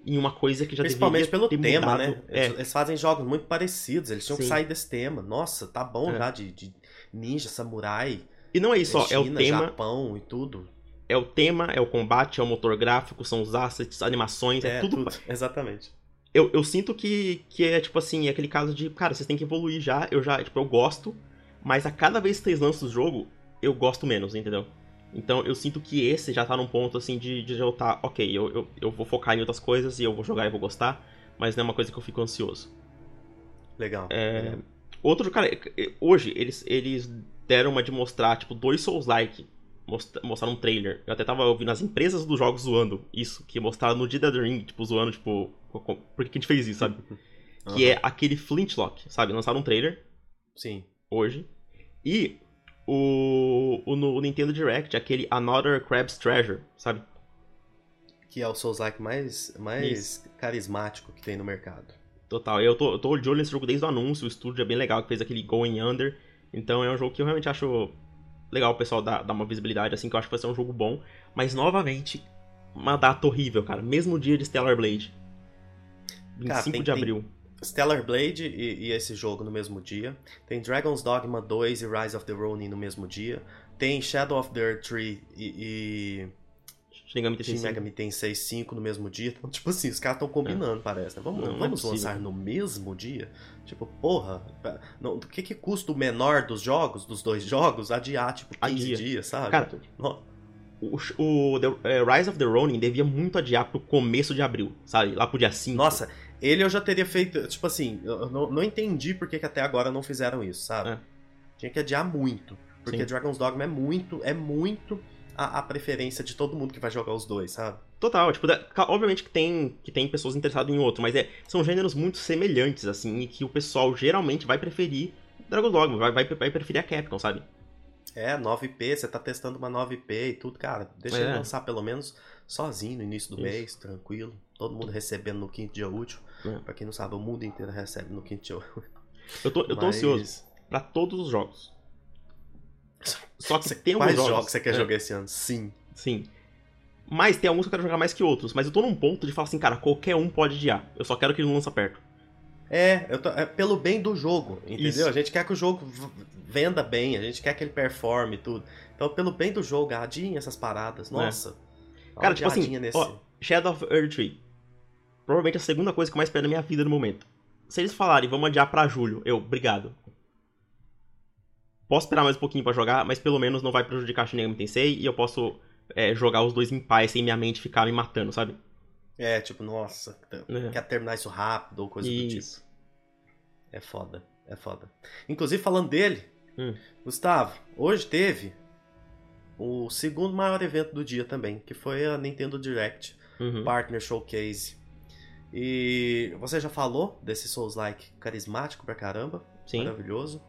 em uma coisa que já Principalmente pelo tema, mudado. né? É, Eles, fazem jogos muito parecidos, eles tinham que Sim. sair desse tema. Nossa, tá bom É. já de, de ninja, samurai, e não é isso, ó, é o China, tema, Japão e tudo. é o tema, é o combate, é o motor gráfico, são os assets, animações, é, tudo Exatamente. eu, eu sinto que, que é tipo assim, é aquele caso de, cara, vocês têm que evoluir já, eu já, tipo, eu gosto, mas a cada vez que vocês lançam o jogo, eu gosto menos, entendeu? Então eu sinto que esse já tá num ponto assim de, de eu tá, ok, eu, eu, eu vou focar em outras coisas e eu vou jogar e vou gostar, mas não é uma coisa que eu fico ansioso. Legal. É, legal. Outro, cara, hoje eles, eles deram uma de mostrar, tipo, dois Souls-like. Mostra- Mostraram um trailer. Eu até tava ouvindo as empresas dos jogos zoando isso, que mostraram no The Ring, tipo, zoando, tipo, por que que a gente fez isso, sabe? Que Aham. é aquele Flintlock, sabe? Lançaram um trailer Sim. hoje. E o, o no Nintendo Direct, aquele Another Crab's Treasure, sabe? Que é o Souls-like mais, mais carismático que tem no mercado. Total. Eu tô, eu tô de olho nesse jogo desde o anúncio, o estúdio é bem legal, que fez aquele Going Under. Então é um jogo que eu realmente acho legal o pessoal dar, dar uma visibilidade, assim, que eu acho que vai ser um jogo bom. Mas, novamente, uma data horrível, cara. Mesmo dia de Stellar Blade. 25 Cara, tem- de abril. Stellar Blade e, e esse jogo no mesmo dia. Tem Dragon's Dogma 2 e Rise of the Ronin no mesmo dia. Tem Shadow of the Earth Tree e, Shin Megami Tensei Shin 5. Megami Tensei 5 no mesmo dia. Então, tipo assim, os caras estão combinando, parece. né? Vamos, Não, não é vamos possível. lançar no mesmo dia? Tipo, porra, não, o que que custa o menor dos jogos, dos dois jogos, adiar, tipo, 15 Adia. dias, sabe? Cara, O, o The- é, Rise of the Ronin devia muito adiar pro começo de abril, sabe? Lá pro dia 5. Nossa, ele eu já teria feito. Tipo assim, eu não, não entendi por que, que até agora não fizeram isso, sabe? É. Tinha que adiar muito. Porque Sim. Dragon's Dogma é muito, é muito a, a preferência de todo mundo que vai jogar os dois, sabe? Total, tipo, da- obviamente que tem, que tem pessoas interessadas em outro, mas é, são gêneros muito semelhantes, assim, e que o pessoal geralmente vai preferir Dragon Dogma, vai, vai, vai preferir a Capcom, sabe? É, 9P, você tá testando uma 9P e tudo, cara. Deixa É. ele lançar pelo menos sozinho no início do Isso. mês, tranquilo. Todo mundo recebendo no quinto dia útil. É. Pra quem não sabe, o mundo inteiro recebe no quinto dia útil. Eu tô, eu tô Mas- ansioso pra todos os jogos. Só que Você- tem alguns jogos... jogos você quer é, jogar esse ano? Sim. Sim. Mas tem alguns que eu quero jogar mais que outros, mas eu tô num ponto de falar assim, cara, qualquer um pode adiar. Eu só quero que ele não lança perto. É, tô- é pelo bem do jogo, entendeu? Isso. A gente quer que o jogo venda bem, a gente quer que ele performe e tudo. Então, pelo bem do jogo, adiem essas paradas. Nossa. Dá uma É. Cara, tipo assim, nesse... ó, Shadow of Earth Tree. Provavelmente a segunda coisa que eu mais espero na minha vida no momento. Se eles falarem, vamos adiar pra julho, eu, obrigado. Posso esperar mais um pouquinho pra jogar, mas pelo menos não vai prejudicar Shin Megami Tensei e eu posso é, jogar os dois em paz sem minha mente ficar me matando, sabe? É, tipo, nossa, É. quer terminar isso rápido ou coisa do tipo. Isso. É foda, é foda. Inclusive, falando dele, Hum. Gustavo, hoje teve o segundo maior evento do dia também, que foi a Nintendo Direct Uhum. Partner Showcase. E você já falou desse Souls-like carismático pra caramba, Sim. maravilhoso.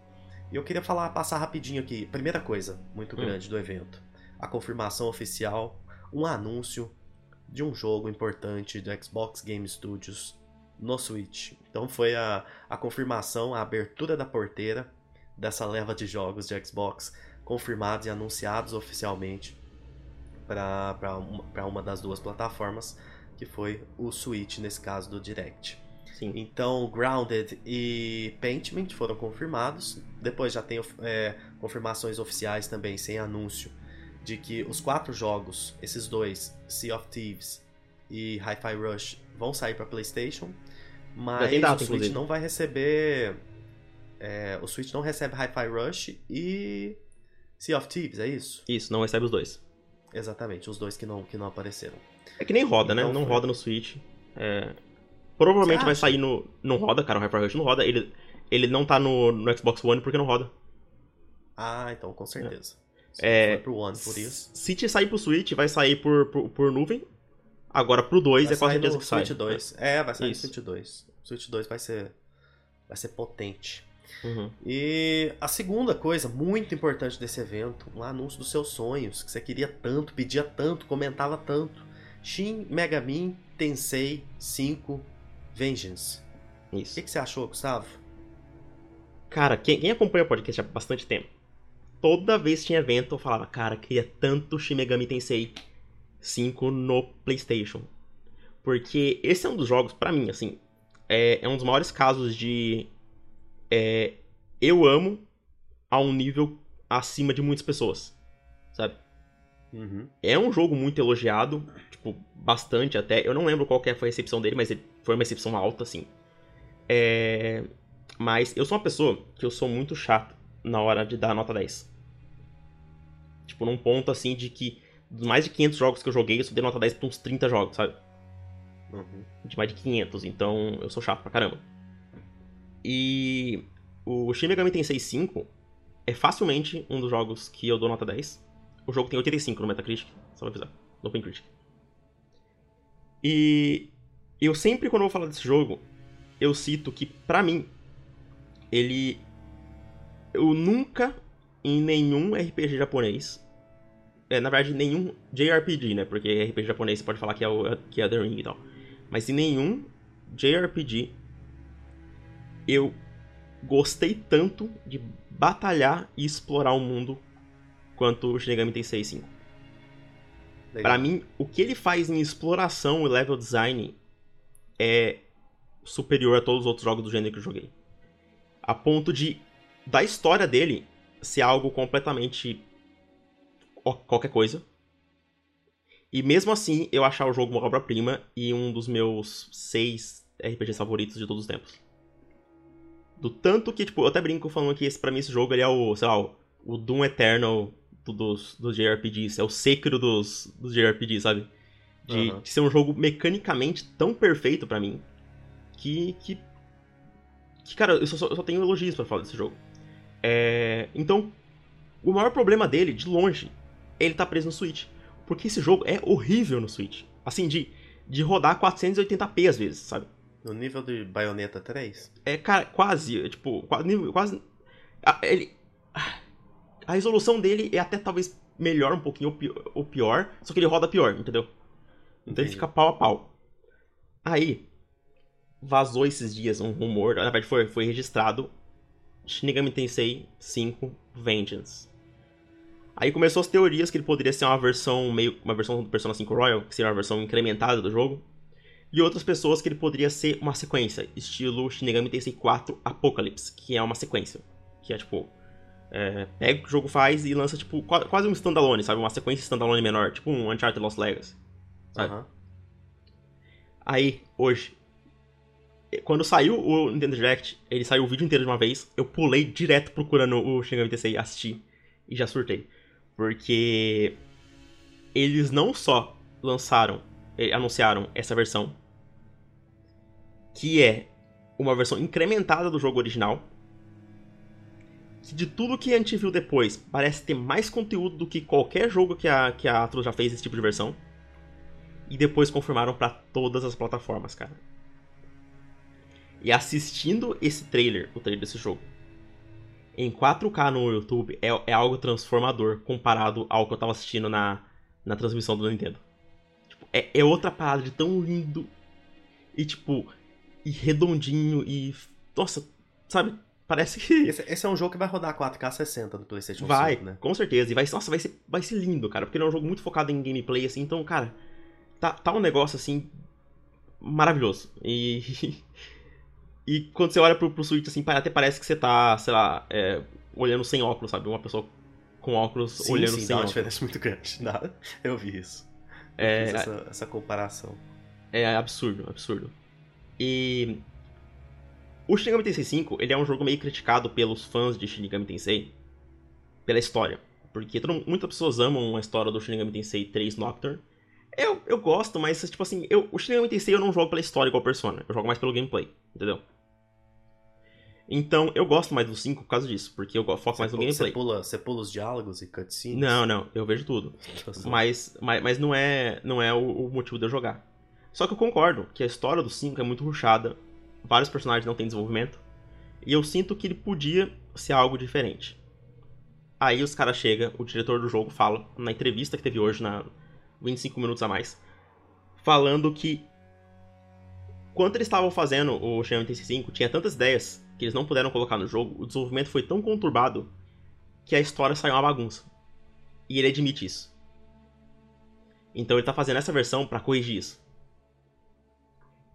E eu queria falar, passar rapidinho aqui. Primeira coisa, muito Hum. grande do evento: a confirmação oficial, um anúncio de um jogo importante do Xbox Game Studios no Switch. Então foi a, a confirmação, a abertura da porteira dessa leva de jogos de Xbox confirmados e anunciados oficialmente para uma, pra uma das duas plataformas, que foi o Switch, nesse caso do Direct. Sim. Então, Grounded e Paintment foram confirmados. Depois já tem é, confirmações oficiais também, sem anúncio, de que os quatro jogos, esses dois, Sea of Thieves e Hi-Fi Rush, vão sair para PlayStation. Mas data, o Switch inclusive. não vai receber é, o Switch não recebe Hi-Fi Rush e Sea of Thieves, é isso? Isso, não recebe os dois. Exatamente, os dois que não, que não apareceram. É que nem roda, né? Então Não foi. roda no Switch. É, Provavelmente vai sair no. Não roda, cara, o Hi-Fi Rush não roda. Ele, ele não tá no, no Xbox One porque não roda. Ah, então com certeza. É, for pro One, por isso. Se te sair pro Switch, vai sair por, por, por nuvem. Agora pro 2 Vai é quase certeza que sai. Switch 2. É, vai sair Isso. no Switch 2. O Switch 2 vai ser, vai ser potente. Uhum. E a segunda coisa muito importante desse evento, um anúncio dos seus sonhos, que você queria tanto, pedia tanto, comentava tanto. Shin Megami Tensei 5 Vengeance. O Isso. que, que você achou, Gustavo? Cara, quem, quem acompanha o podcast há bastante tempo, toda vez que tinha evento eu falava, cara, queria tanto Shin Megami Tensei 5 no PlayStation. Porque esse é um dos jogos, pra mim, assim, é, é um dos maiores casos de. é, eu amo a um nível acima de muitas pessoas, sabe? Uhum. É um jogo muito elogiado, tipo, bastante até. Eu não lembro qual que foi a recepção dele, mas ele foi uma recepção alta, assim. É... Mas eu sou uma pessoa que eu sou muito chato na hora de dar nota 10. Tipo, num ponto assim de que dos mais de 500 jogos que eu joguei, eu só dei nota 10 pra uns 30 jogos, sabe? Uhum. de mais de 500, então eu sou chato pra caramba. E o Shin Megami Tensei 5 é facilmente um dos jogos que eu dou nota 10. O jogo tem 85 no Metacritic, só pra avisar, no OpenCritic. E eu sempre quando eu vou falar desse jogo, eu cito que pra mim ele eu nunca em nenhum RPG japonês é, na verdade, nenhum JRPG, né? Porque RPG japonês você pode falar que é, o, que é The Ring e tal. Mas em nenhum JRPG eu gostei tanto de batalhar e explorar o mundo quanto o Shin Megami Tensei 5. Legal. Pra mim, o que ele faz em exploração e level design é superior a todos os outros jogos do gênero que eu joguei. A ponto de, da história dele, ser algo completamente qualquer coisa. E mesmo assim, eu achar o jogo uma obra-prima e um dos meus seis RPGs favoritos de todos os tempos. Do tanto que, tipo, eu até brinco falando que esse, pra mim esse jogo ele é o, sei lá, o, o Doom Eternal do- dos, dos JRPGs. É o Sekiro dos, dos JRPGs, sabe? De, Aham. de ser um jogo mecanicamente tão perfeito pra mim que, que, que cara, eu só, eu só tenho elogios pra falar desse jogo. É, então, o maior problema dele, de longe, é ele tá preso no Switch. Porque esse jogo é horrível no Switch. Assim, de, de rodar 480p às vezes, sabe? No nível de Bayonetta 3? É, cara, quase, é, tipo, quase. quase a, ele, a resolução dele é até talvez melhor um pouquinho ou pi- ou pior, só que ele roda pior, entendeu? Então ele Entendi. fica pau a pau. Aí, vazou esses dias um rumor, na verdade foi, foi registrado Shin Megami Tensei 5 Vengeance. Aí começou as teorias que ele poderia ser uma versão meio uma versão do Persona 5 Royal, que seria uma versão incrementada do jogo. E outras pessoas que ele poderia ser uma sequência, estilo Shin Megami Tensei 4 Apocalypse, que é uma sequência. Que é tipo. é, pega o que o jogo faz e lança tipo qua- quase um standalone, sabe? Uma sequência standalone menor, tipo um Uncharted Lost Legacy. Sabe? Aham. Aí, hoje, quando saiu o Nintendo Direct, ele saiu o vídeo inteiro de uma vez, eu pulei direto procurando o Shin Megami Tensei, assisti e já surtei. Porque eles não só lançaram, anunciaram essa versão, que é uma versão incrementada do jogo original, que de tudo que a gente viu depois, parece ter mais conteúdo do que qualquer jogo que a, que a Atlus já fez esse tipo de versão. E depois confirmaram pra todas as plataformas, cara. E assistindo esse trailer, o trailer desse jogo, em 4K no YouTube, é, é algo transformador comparado ao que eu tava assistindo na, na transmissão do Nintendo. Tipo, é, é outra parada de tão lindo e, tipo, e redondinho e. Nossa, sabe? Parece que. Esse, esse é um jogo que vai rodar 4K 60 no PlayStation Vai, 5, né? com certeza. E vai, nossa, vai ser, vai ser lindo, cara. Porque ele é um jogo muito focado em gameplay, assim. Então, cara, tá, tá um negócio, assim, maravilhoso. E... e quando você olha pro, pro Switch, assim, até parece que você tá, sei lá, é, olhando sem óculos, sabe? Uma pessoa com óculos Sim, olhando sim, sem dá uma óculos. diferença muito grande. Dá. Eu vi isso. Eu É, fiz essa, essa comparação. É absurdo, absurdo. E O Shin Megami Tensei 5, ele é um jogo meio criticado pelos fãs de Shin Megami Tensei pela história. Porque todo, muitas pessoas amam a história do Shin Megami Tensei 3 Nocturne. Eu, eu gosto, mas, tipo assim, eu, o Shin Megami Tensei eu não jogo pela história igual Persona. Eu jogo mais pelo gameplay, entendeu? Então, eu gosto mais do 5 por causa disso, porque eu foco mais no gameplay. Você pula, você pula os diálogos e cutscenes? Não, não, eu vejo tudo. Mas, mas, mas não é, não é o, o motivo de eu jogar. Só que eu concordo que a história do 5 é muito rushada, vários personagens não têm desenvolvimento, e eu sinto que ele podia ser algo diferente. Aí os caras chegam, o diretor do jogo fala, na entrevista que teve hoje, na 25 minutos a mais, falando que quando eles estavam fazendo o Shin Megami Tensei 5, tinha tantas ideias que eles não puderam colocar no jogo, o desenvolvimento foi tão conturbado que a história saiu uma bagunça. E ele admite isso. Então ele tá fazendo essa versão pra corrigir isso.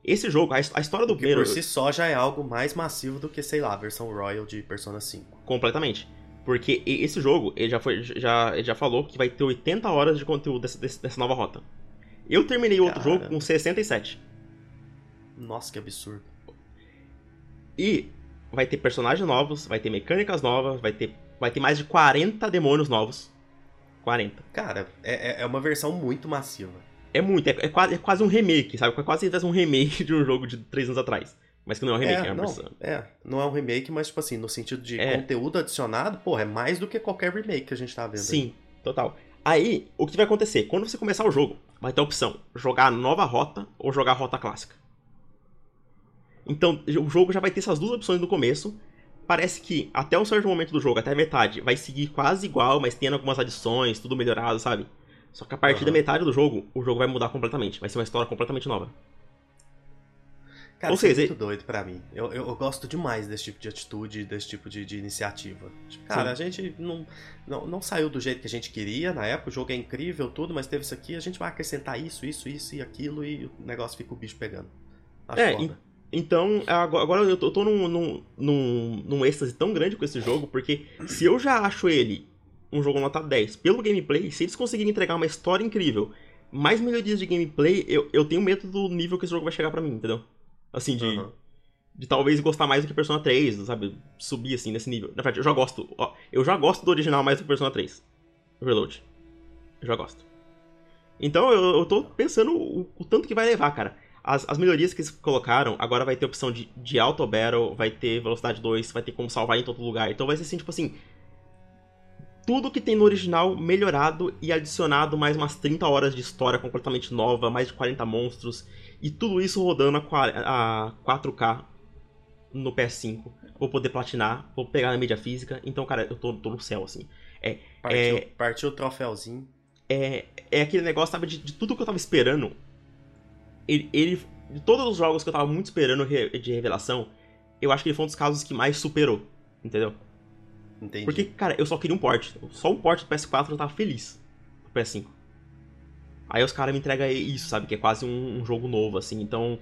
Esse jogo, a história do Que primeiro. por si só já é algo mais massivo do que, sei lá, a versão Royal de Persona 5. Completamente. Porque esse jogo, ele já, foi, já, ele já falou que vai ter 80 horas de conteúdo dessa, dessa nova rota. Eu terminei outro Cara. jogo com 67. Nossa, que absurdo. E vai ter personagens novos, vai ter mecânicas novas, vai ter, vai ter mais de 40 demônios novos. 40. Cara, é, é- é uma versão muito massiva. É muito, é, é quase, é quase um remake, sabe? É quase um remake de um jogo de 3 anos atrás. Mas que não é um remake, é, uma não, versão. é, não é um remake, mas, tipo assim, no sentido de É. conteúdo adicionado, porra, é mais do que qualquer remake que a gente tá vendo. aí. Sim, total. Aí, o que vai acontecer? Quando você começar o jogo, vai ter a opção jogar a nova rota ou jogar a rota clássica. Então, o jogo já vai ter essas duas opções no começo. Parece que até um certo momento do jogo, até a metade, vai seguir quase igual, mas tendo algumas adições, tudo melhorado, sabe? Só que a partir Aham. da metade do jogo, o jogo vai mudar completamente. Vai ser uma história completamente nova. Cara, Ou isso é seja, muito doido pra mim. Eu, eu, eu gosto demais desse tipo de atitude, desse tipo de, de iniciativa. Tipo, cara, Sim. a gente não, não, não saiu do jeito que a gente queria na época, o jogo é incrível, tudo, mas teve isso aqui, a gente vai acrescentar isso, isso, isso e aquilo e o negócio fica o bicho pegando. Acho É, foda. Então, agora agora eu tô, num, num, num, num êxtase tão grande com esse jogo, porque se eu já acho ele um jogo nota 10 pelo gameplay, se eles conseguirem entregar uma história incrível, mais melhorias de gameplay, eu, eu tenho medo do nível que esse jogo vai chegar pra mim, entendeu? Assim, de, Aham. de talvez gostar mais do que Persona 3, sabe? Subir assim nesse nível. Na verdade, eu já gosto. Ó, eu já gosto do original mais do que Persona 3. Reload. Eu já gosto. Então eu, eu tô pensando o, o tanto que vai levar, cara. As, as melhorias que eles colocaram, agora vai ter opção de, de auto battle, vai ter velocidade 2, vai ter como salvar em todo lugar. Então vai ser assim, tipo assim. Tudo que tem no original melhorado e adicionado mais umas 30 horas de história completamente nova, mais de 40 monstros. E tudo isso rodando a, qua- a 4K no PS5. Vou poder platinar, vou pegar na mídia física. Então, cara, eu tô, tô no céu, assim. Partiu, é- partiu o troféuzinho. É, é aquele negócio, sabe, de, de tudo que eu tava esperando. Ele, ele- De todos os jogos que eu tava muito esperando de revelação, eu acho que ele foi um dos casos que mais superou. Entendeu? Entendi. Porque, cara, eu só queria um port. Só um port do PS4 eu tava feliz. Do PS5. Aí os caras me entregam isso, sabe? Que é quase um, um jogo novo, assim. Então,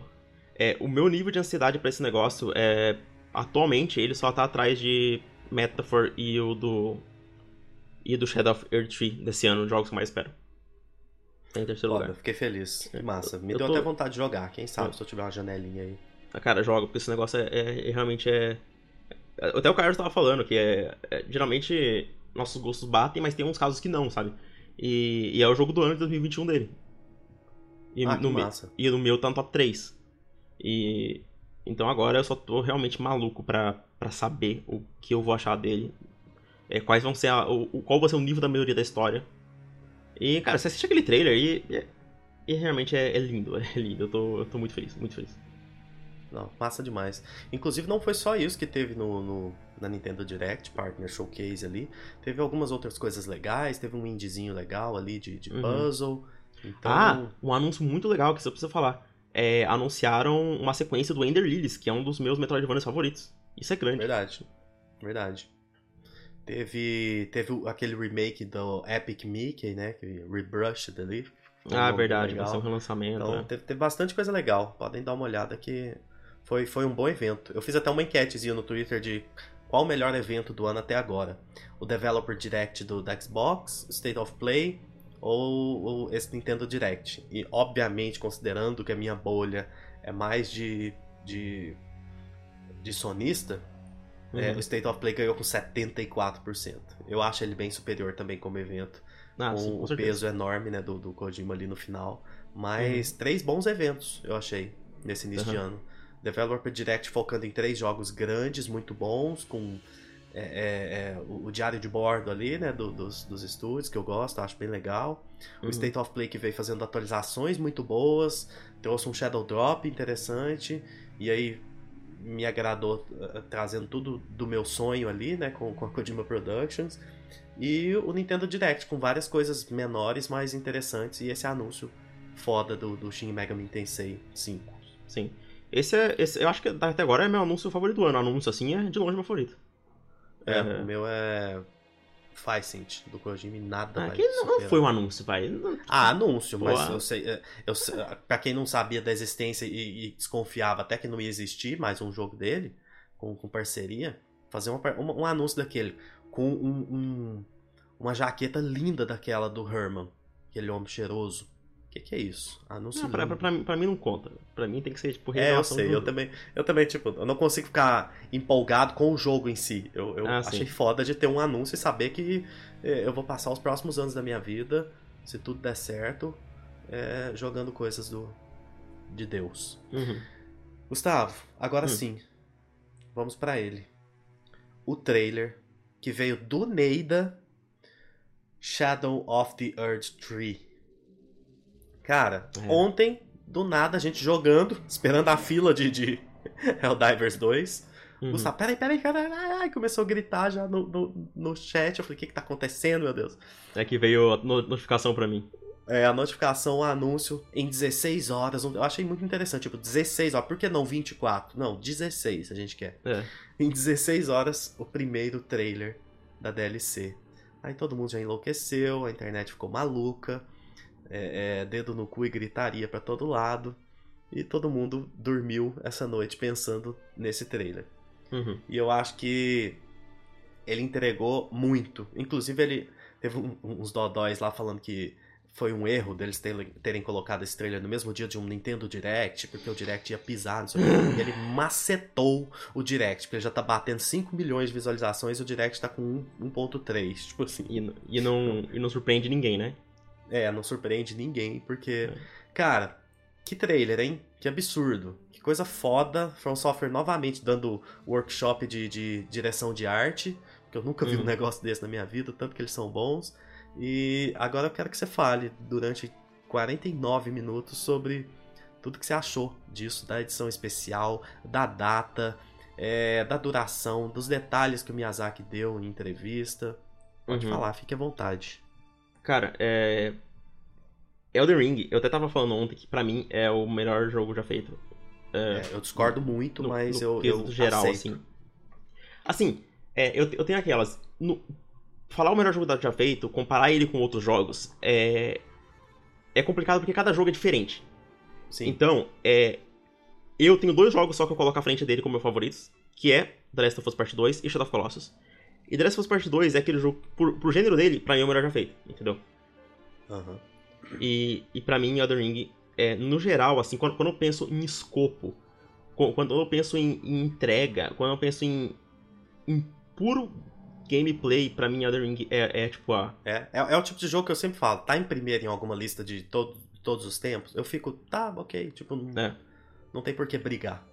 é, o meu nível de ansiedade pra esse negócio é. Atualmente, ele só tá atrás de Metaphor e o do. E do Shadow of Earth 3 desse ano, os jogos que eu mais espero. Tá em terceiro Foda, lugar. fiquei feliz. Que massa. Me eu deu tô- até vontade de jogar. Quem sabe Eu- se eu tiver uma janelinha aí. Ah, Cara, joga, porque esse negócio é, é- é realmente é. é- Até o Carlos tava falando que é, é- Geralmente nossos gostos batem, mas tem uns casos que não, sabe? E, e é o jogo do ano de 2021 dele. E, Ah, no, massa. e no meu tá no top 3. E. Então agora eu só tô realmente maluco pra, pra saber o que eu vou achar dele. É, quais vão ser a, o- qual vai ser o nível da melhoria da história. E, cara, você assiste aquele trailer e, e, e realmente é, é lindo, é lindo. Eu tô, eu tô muito feliz, muito feliz. Não, massa demais. Inclusive, não foi só isso que teve no, no- na Nintendo Direct, Partner Showcase ali. Teve algumas outras coisas legais, teve um indiezinho legal ali de, de Uhum. puzzle. Então, Ah, um anúncio muito legal que você precisa falar. É, anunciaram uma sequência do Ender Lilies, que é um dos meus Metroidvanias favoritos. Isso é grande. verdade. Verdade. Teve, teve aquele remake do Epic Mickey, né? Que Rebrushed ali. Ah, verdade, vai ser um relançamento. Então, é. teve, teve bastante coisa legal. Podem dar uma olhada que foi, foi um bom evento. Eu fiz até uma enquetezinha no Twitter de qual o melhor evento do ano até agora. O Developer Direct do da Xbox, State of Play ou, ou esse Nintendo Direct. E, obviamente, considerando que a minha bolha é mais de, de de sonista, é, Uhum. o State of Play ganhou com 74%. Eu acho ele bem superior também como evento. Ah, com sim, com o certeza. peso enorme né, do, do Kojima ali no final. Mas Uhum. três bons eventos, eu achei, nesse início de Aham. ano. Developer Direct focando em três jogos grandes, muito bons, com é, é, é, o, o diário de bordo ali, né, do- dos, dos estúdios, que eu gosto, acho bem legal. O Uhum. State of Play que veio fazendo atualizações muito boas, trouxe um Shadow Drop interessante, e aí me agradou eh, trazendo tudo do meu sonho ali, né, com, com a Kojima Productions. E o Nintendo Direct, com várias coisas menores, mais interessantes, e esse anúncio foda do, do Shin Megami Tensei 5. Sim. Esse é. Esse, eu acho que até agora é meu anúncio favorito do ano. Anúncio assim é de longe meu favorito. É, É. o meu é Faisent, do Kojima, nada Ah, vai que não, foi um anúncio, vai. Não- Ah, anúncio, mas eu sei. é, Eu, pra quem não sabia da existência e, e desconfiava até que não ia existir mais um jogo dele, com, com parceria, fazer uma uma- um anúncio daquele, com um- um- uma jaqueta linda daquela do Herman, aquele homem cheiroso. O que, que é isso? Anúncio Não, pra, pra, pra, pra mim não conta. Pra mim tem que ser, tipo, É, eu sei, eu jogo. também, eu também, tipo, eu não consigo ficar empolgado com o jogo em si. Eu, eu Ah, sim. achei foda de ter um anúncio e saber que eh, eu vou passar os próximos anos da minha vida, se tudo der certo, eh, jogando coisas do de Deus. Uhum. Gustavo, agora Hum. sim, vamos pra ele. O trailer que veio do Neida, Shadow of the Earth 3. Cara, É. ontem, do nada, a gente jogando, esperando a fila de, de Helldivers 2. Uhum. Peraí, peraí, peraí, ai, começou a gritar já no, no, no chat. Eu falei, o que que tá acontecendo, meu Deus? É que veio a no- notificação pra mim. É, a notificação, o anúncio em 16 horas. Eu achei muito interessante. Tipo, 16 horas. Por que não 24? Não, 16 a gente quer. É. Em 16 horas, o primeiro trailer da DLC. Aí todo mundo já enlouqueceu, a internet ficou maluca. É, é, dedo no cu e gritaria pra todo lado. E todo mundo dormiu essa noite pensando nesse trailer. Uhum. E eu acho que ele entregou muito. Inclusive, ele teve um- uns dodóis lá falando que foi um erro deles terem, terem colocado esse trailer no mesmo dia de um Nintendo Direct, porque o Direct ia pisar, não sei o quê. E ele macetou o Direct, porque ele já tá batendo 5 milhões de visualizações e o Direct tá com 1 1.3. Tipo assim. E, e, não, e não surpreende ninguém, né? É, não surpreende ninguém, porque. É. Cara, que trailer, hein? Que absurdo. Que coisa foda. From Software novamente dando workshop de, de direção de arte. Que eu nunca vi um Uhum. negócio desse na minha vida, tanto que eles são bons. E agora eu quero que você fale durante 49 minutos sobre tudo que você achou disso, da edição especial, da data, é, da duração, dos detalhes que o Miyazaki deu em entrevista. Pode Uhum. falar, fique à vontade. Cara, é. Elden Ring, eu até tava falando ontem que pra mim é o melhor jogo já feito. É, É, eu discordo muito, no, mas no eu, eu geral, aceito. assim. Assim, é, eu, eu tenho aquelas. no- falar o melhor jogo já feito, comparar ele com outros jogos, é. É complicado porque cada jogo é diferente. Sim. Então, é. Eu tenho dois jogos só que eu coloco à frente dele como meus favoritos, que é The Last of Us Part 2 e Shadow of Colossus. E The Last of Us Part 2 é aquele jogo, por, pro gênero dele, pra mim é o melhor já feito, entendeu? Aham. E, e para mim, Elden Ring, é, no geral, assim, quando, quando eu penso em escopo, qu- quando eu penso em, em entrega, quando eu penso em, em puro gameplay, pra mim, Elden Ring é, é tipo a. É, é, é o tipo de jogo que eu sempre falo, tá em primeiro em alguma lista de todo, todos os tempos, eu fico, tá, ok, tipo, não, É. não tem por que brigar.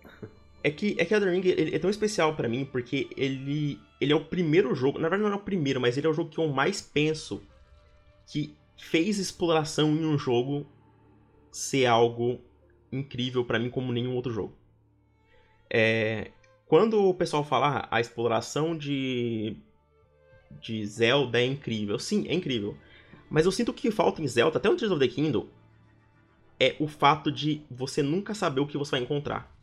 É que, é que Elden Ring ele é tão especial pra mim porque ele, ele é o primeiro jogo, na verdade não é o primeiro, mas ele é o jogo que eu mais penso que fez exploração em um jogo ser algo incrível pra mim como nenhum outro jogo. É, quando o pessoal fala ah, a exploração de de Zelda é incrível, sim, é incrível. Mas eu sinto que falta em Zelda, até no Tears of the Kingdom, é o fato de você nunca saber o que você vai encontrar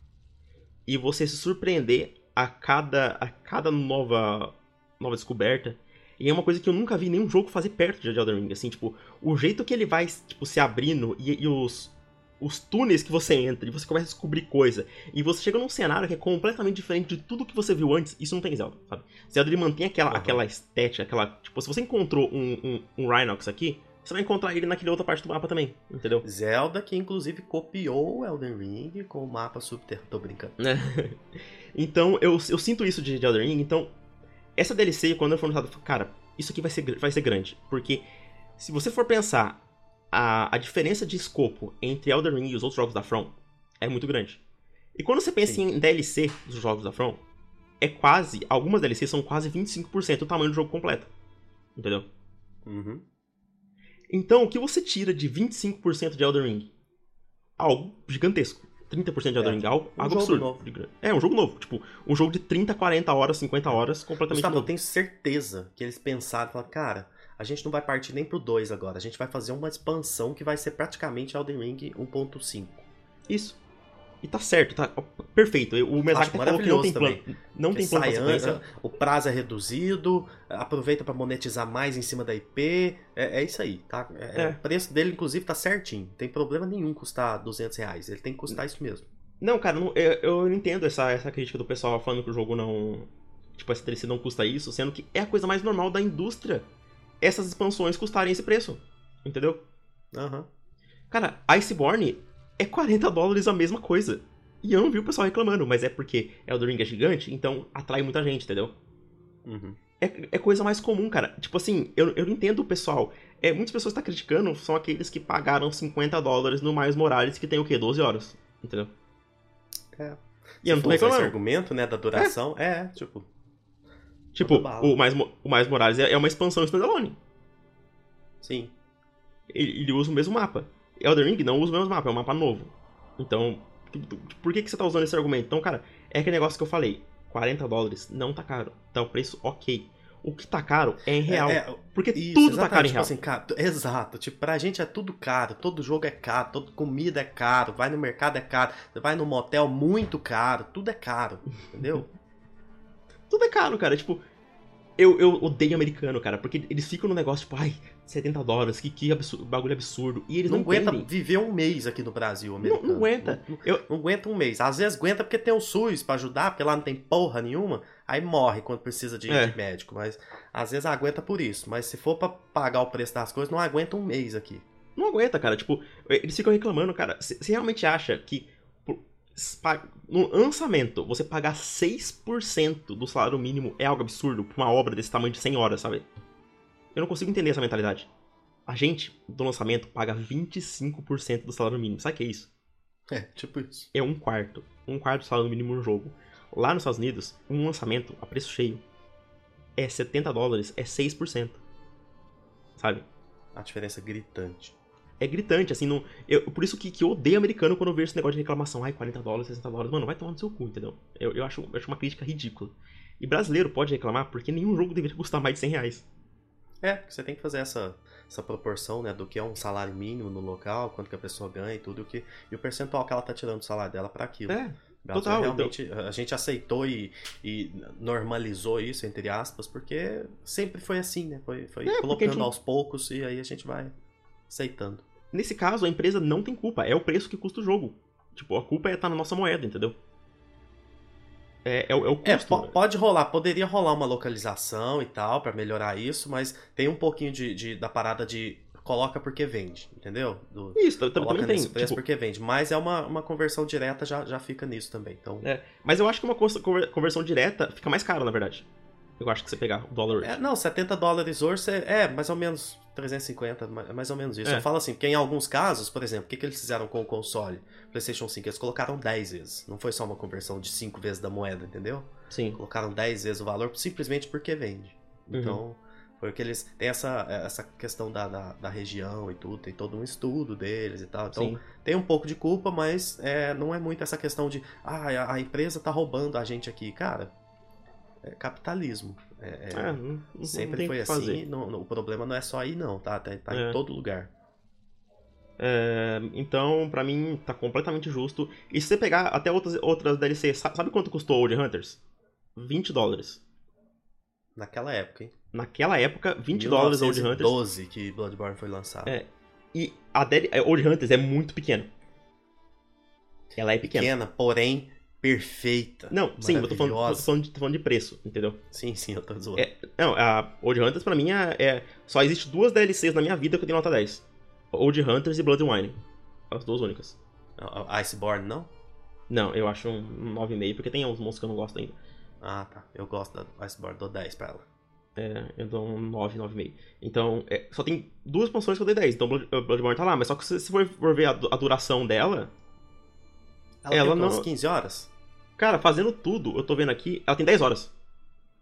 e você se surpreender a cada, a cada nova, nova descoberta. E é uma coisa que eu nunca vi nenhum jogo fazer perto de Elden Ring. Assim, tipo, o jeito que ele vai tipo, se abrindo e, e os, os túneis que você entra e você começa a descobrir coisa. E você chega num cenário que é completamente diferente de tudo que você viu antes. Isso não tem Zelda, sabe? Zelda ele mantém aquela, Uhum. aquela estética, aquela. Tipo, se você encontrou um, um, um Rhinox aqui, você vai encontrar ele naquela outra parte do mapa também, entendeu? Zelda, que inclusive copiou o Elden Ring com o mapa subterrâneo. Tô brincando. É. então, eu, eu sinto isso de, de Elden Ring. Então, essa DLC, quando eu for lançada, cara, isso aqui vai ser, vai ser grande. Porque, se você for pensar, a, a diferença de escopo entre Elden Ring e os outros jogos da From é muito grande. E quando você pensa Sim. em DLC dos jogos da From, é quase, algumas DLCs são quase 25% do tamanho do jogo completo. Entendeu? Uhum. Então, o que você tira de 25% de Elden Ring? Algo gigantesco. 30% de Elden Ring, é, algo, um algo absurdo. Novo. É, um jogo novo. Tipo, um jogo de 30, 40 horas, 50 horas, completamente Gustavo, novo. eu tenho certeza que eles pensaram, falaram, cara, a gente não vai partir nem pro 2 agora, a gente vai fazer uma expansão que vai ser praticamente Elden Ring 1.5. Isso. E tá certo, tá perfeito. O Miyazaki falou que não tem plano. Não tem plano O prazo é reduzido, aproveita para monetizar mais em cima da IP. É, é isso aí, tá? É, é. O preço dele, inclusive, tá certinho. Não tem problema nenhum custar 200 reais. Ele tem que custar isso mesmo. Não, cara, não, eu, eu entendo essa, essa crítica do pessoal falando que o jogo não. Tipo, essa DLC não custa isso, sendo que é a coisa mais normal da indústria essas expansões custarem esse preço. Entendeu? Aham. Uhum. Cara, Iceborne é 40 dólares a mesma coisa. E eu não vi o pessoal reclamando, mas é porque Elden Ring é gigante, então atrai muita gente, entendeu? Uhum. É, é coisa mais comum, cara. Tipo assim, eu, eu não entendo o pessoal. É, muitas pessoas que estão tá criticando são aqueles que pagaram 50 dólares no Mais Morales, que tem o quê? 12 horas. Entendeu? É. E eu não tô reclamando. Esse argumento, né, da duração, é, é tipo. Tipo, o mais, o mais Morales é, é uma expansão standalone. Sim. Ele, ele usa o mesmo mapa. Elden Ring não usa o mesmo mapa, é um mapa novo. Então, por que, que você tá usando esse argumento? Então, cara, é aquele negócio que eu falei. 40 dólares não tá caro. Tá o preço ok. O que tá caro é em real. É, é, porque isso, tudo tá caro em tipo real. Assim, cara, exato. Tipo, pra gente é tudo caro. Todo jogo é caro. Toda comida é caro. Vai no mercado é caro. Vai no motel muito caro. Tudo é caro. Entendeu? tudo é caro, cara. Tipo, eu, eu odeio americano, cara, porque eles ficam no negócio, tipo, ai, 70 dólares, que, que absurdo, bagulho absurdo. E eles não, não aguenta viver um mês aqui no Brasil, americano. Não, não aguenta. Não, eu... não, aguenta um mês. Às vezes aguenta porque tem o SUS para ajudar, porque lá não tem porra nenhuma. Aí morre quando precisa de, é. de, médico. Mas às vezes aguenta por isso. Mas se for para pagar o preço das coisas, não aguenta um mês aqui. Não aguenta, cara. Tipo, eles ficam reclamando, cara. Você realmente acha que no lançamento, você pagar 6% do salário mínimo é algo absurdo pra uma obra desse tamanho de 100 horas, sabe? Eu não consigo entender essa mentalidade. A gente, do lançamento, paga 25% do salário mínimo. Sabe o que é isso? É, tipo isso. É um quarto. Um quarto do salário mínimo no jogo. Lá nos Estados Unidos, um lançamento a preço cheio é 70 dólares, é 6%. Sabe? A diferença é gritante é gritante, assim, não, eu, por isso que, que eu odeio americano quando eu vejo esse negócio de reclamação, ai, 40 dólares, 60 dólares, mano, vai tomar no seu cu, entendeu? Eu, eu, acho, eu acho uma crítica ridícula. E brasileiro pode reclamar porque nenhum jogo deveria custar mais de 100 reais. É, você tem que fazer essa, essa proporção, né, do que é um salário mínimo no local, quanto que a pessoa ganha e tudo, o que, e o percentual que ela tá tirando do salário dela para aquilo. É, Total, realmente então... a gente aceitou e, e, normalizou isso, entre aspas, porque sempre foi assim, né? Foi, foi é, colocando gente... aos poucos e aí a gente vai aceitando. Nesse caso, a empresa não tem culpa, é o preço que custa o jogo. Tipo, a culpa é estar tá na nossa moeda, entendeu? É, é, é o é, custo. É, pode rolar, poderia rolar uma localização e tal para melhorar isso, mas tem um pouquinho de, de, da parada de coloca porque vende, entendeu? Do, isso, também, também tem. preço tipo... porque vende, mas é uma, uma conversão direta já, já fica nisso também. Então... É, mas eu acho que uma conversão direta fica mais cara, na verdade. Eu acho que você pegar o dólar É, não, 70 dólares hoje é, é mais ou menos 350, mais ou menos isso. É. Eu falo assim, porque em alguns casos, por exemplo, o que, que eles fizeram com o console PlayStation 5? Eles colocaram 10 vezes. Não foi só uma conversão de 5 vezes da moeda, entendeu? Sim. Colocaram 10 vezes o valor simplesmente porque vende. Uhum. Então, foi o que eles. Tem essa, essa questão da, da, da, região e tudo, tem todo um estudo deles e tal. Então, Sim. tem um pouco de culpa, mas é, não é muito essa questão de. Ah, a, a empresa tá roubando a gente aqui. Cara, é capitalismo. É, é, é não, não sempre foi assim. Não, o problema não é só aí, não, tá? Tá, tá em é. todo lugar. É, então, para mim, tá completamente justo. E se você pegar até outras, outras DLCs, sabe quanto custou Old Hunters? 20 dólares. Naquela época, hein? Naquela época, 20 dólares Old Hunters. 12 que Bloodborne foi lançado. É. E a Old Hunters é muito pequena. Ela é pequena. Pequena, porém perfeita. Não, sim, eu tô falando, tô falando, de, tô falando de preço, entendeu? Sim, sim, eu tô zoando. É, não, a Old Hunters pra mim é, é, Só existe duas DLCs na minha vida que eu dei nota 10. Old Hunters e Blood Wine. As duas únicas. Iceborne, não? Não, eu acho um 9,5, porque tem uns monstros que eu não gosto ainda. Ah, tá. Eu gosto da Iceborne, dou 10 pra ela. É, eu dou um 9, 9,5. Então, é, só tem duas expansões que eu dei 10. Então, Bloodborne tá lá. Mas só que se, for, for ver a, a, duração dela... Ela, ela tem não... umas 15 horas? Cara, fazendo tudo, eu tô vendo aqui, ela tem 10 horas.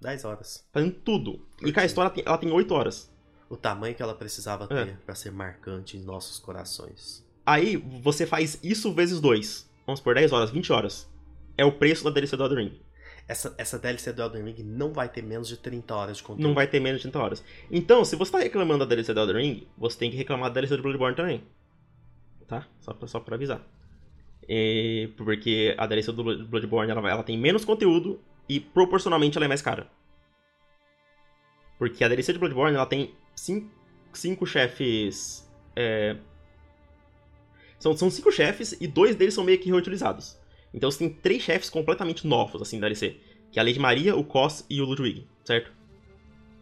10 horas. Fazendo tudo. E com a história, ela tem 8 horas. O tamanho que ela precisava ter é. para ser marcante em nossos corações. Aí, você faz isso vezes 2. Vamos por 10 horas, 20 horas. É o preço da DLC do Elden Ring. Essa, essa DLC do Elden Ring não vai ter menos de 30 horas de conteúdo. Não vai ter menos de 30 horas. Então, se você tá reclamando da DLC do Elden Ring, você tem que reclamar da DLC do Bloodborne também. Tá? Só pra, só pra avisar. E, porque a DLC do Bloodborne ela, ela tem menos conteúdo e proporcionalmente ela é mais cara. Porque a DLC de Bloodborne ela tem 5 cinco, chefes. É... São, são cinco chefes e dois deles são meio que reutilizados. Então você tem três chefes completamente novos, assim, da DLC. Que é a Lady Maria, o Cos e o Ludwig, certo?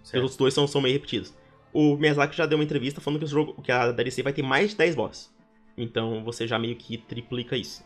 certo. Os outros dois são, são meio repetidos. O Miyazaki já deu uma entrevista falando que, o jogo, que a DLC vai ter mais de 10 bosses. Então você já meio que triplica isso.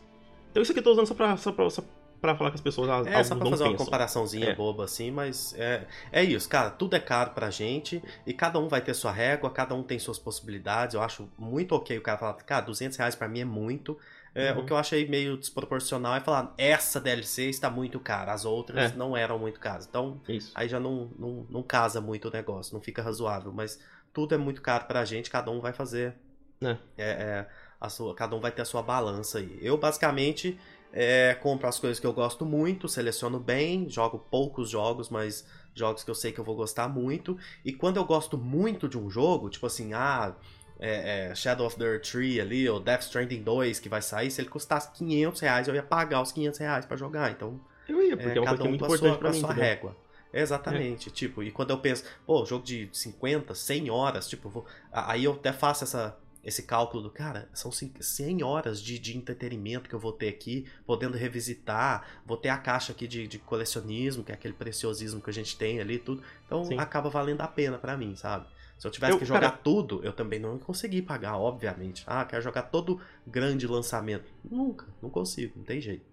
Então isso aqui eu tô usando só pra, só pra, só pra falar com as pessoas. É, só pra fazer pensam. uma comparaçãozinha é. boba assim, mas é, é isso, cara. Tudo é caro pra gente e cada um vai ter sua régua, cada um tem suas possibilidades. Eu acho muito ok o cara falar, cara, 200 reais pra mim é muito. É, uhum. O que eu achei meio desproporcional é falar, essa DLC está muito cara, as outras é. não eram muito caras. Então, Isso. aí já não, não, não casa muito o negócio, não fica razoável. Mas tudo é muito caro pra gente, cada um vai fazer. É. É, é sua, cada um vai ter a sua balança aí. Eu, basicamente, é, compro as coisas que eu gosto muito, seleciono bem, jogo poucos jogos, mas jogos que eu sei que eu vou gostar muito. E quando eu gosto muito de um jogo, tipo assim, ah é, é, Shadow of the Tree ali, ou Death Stranding 2 que vai sair, se ele custasse 500 reais, eu ia pagar os 500 reais pra jogar. Então, eu ia, porque é, é uma coisa um muito importante sua, pra mim. sua régua. Exatamente, é. tipo, e quando eu penso, pô, jogo de 50, 100 horas, tipo, vou, aí eu até faço essa, esse cálculo do, cara, são 100 horas de, de entretenimento que eu vou ter aqui, podendo revisitar, vou ter a caixa aqui de, de colecionismo, que é aquele preciosismo que a gente tem ali tudo, então Sim. acaba valendo a pena para mim, sabe? Se eu tivesse eu, que jogar cara... tudo, eu também não consegui pagar, obviamente. Ah, quero jogar todo grande lançamento. Nunca, não consigo, não tem jeito.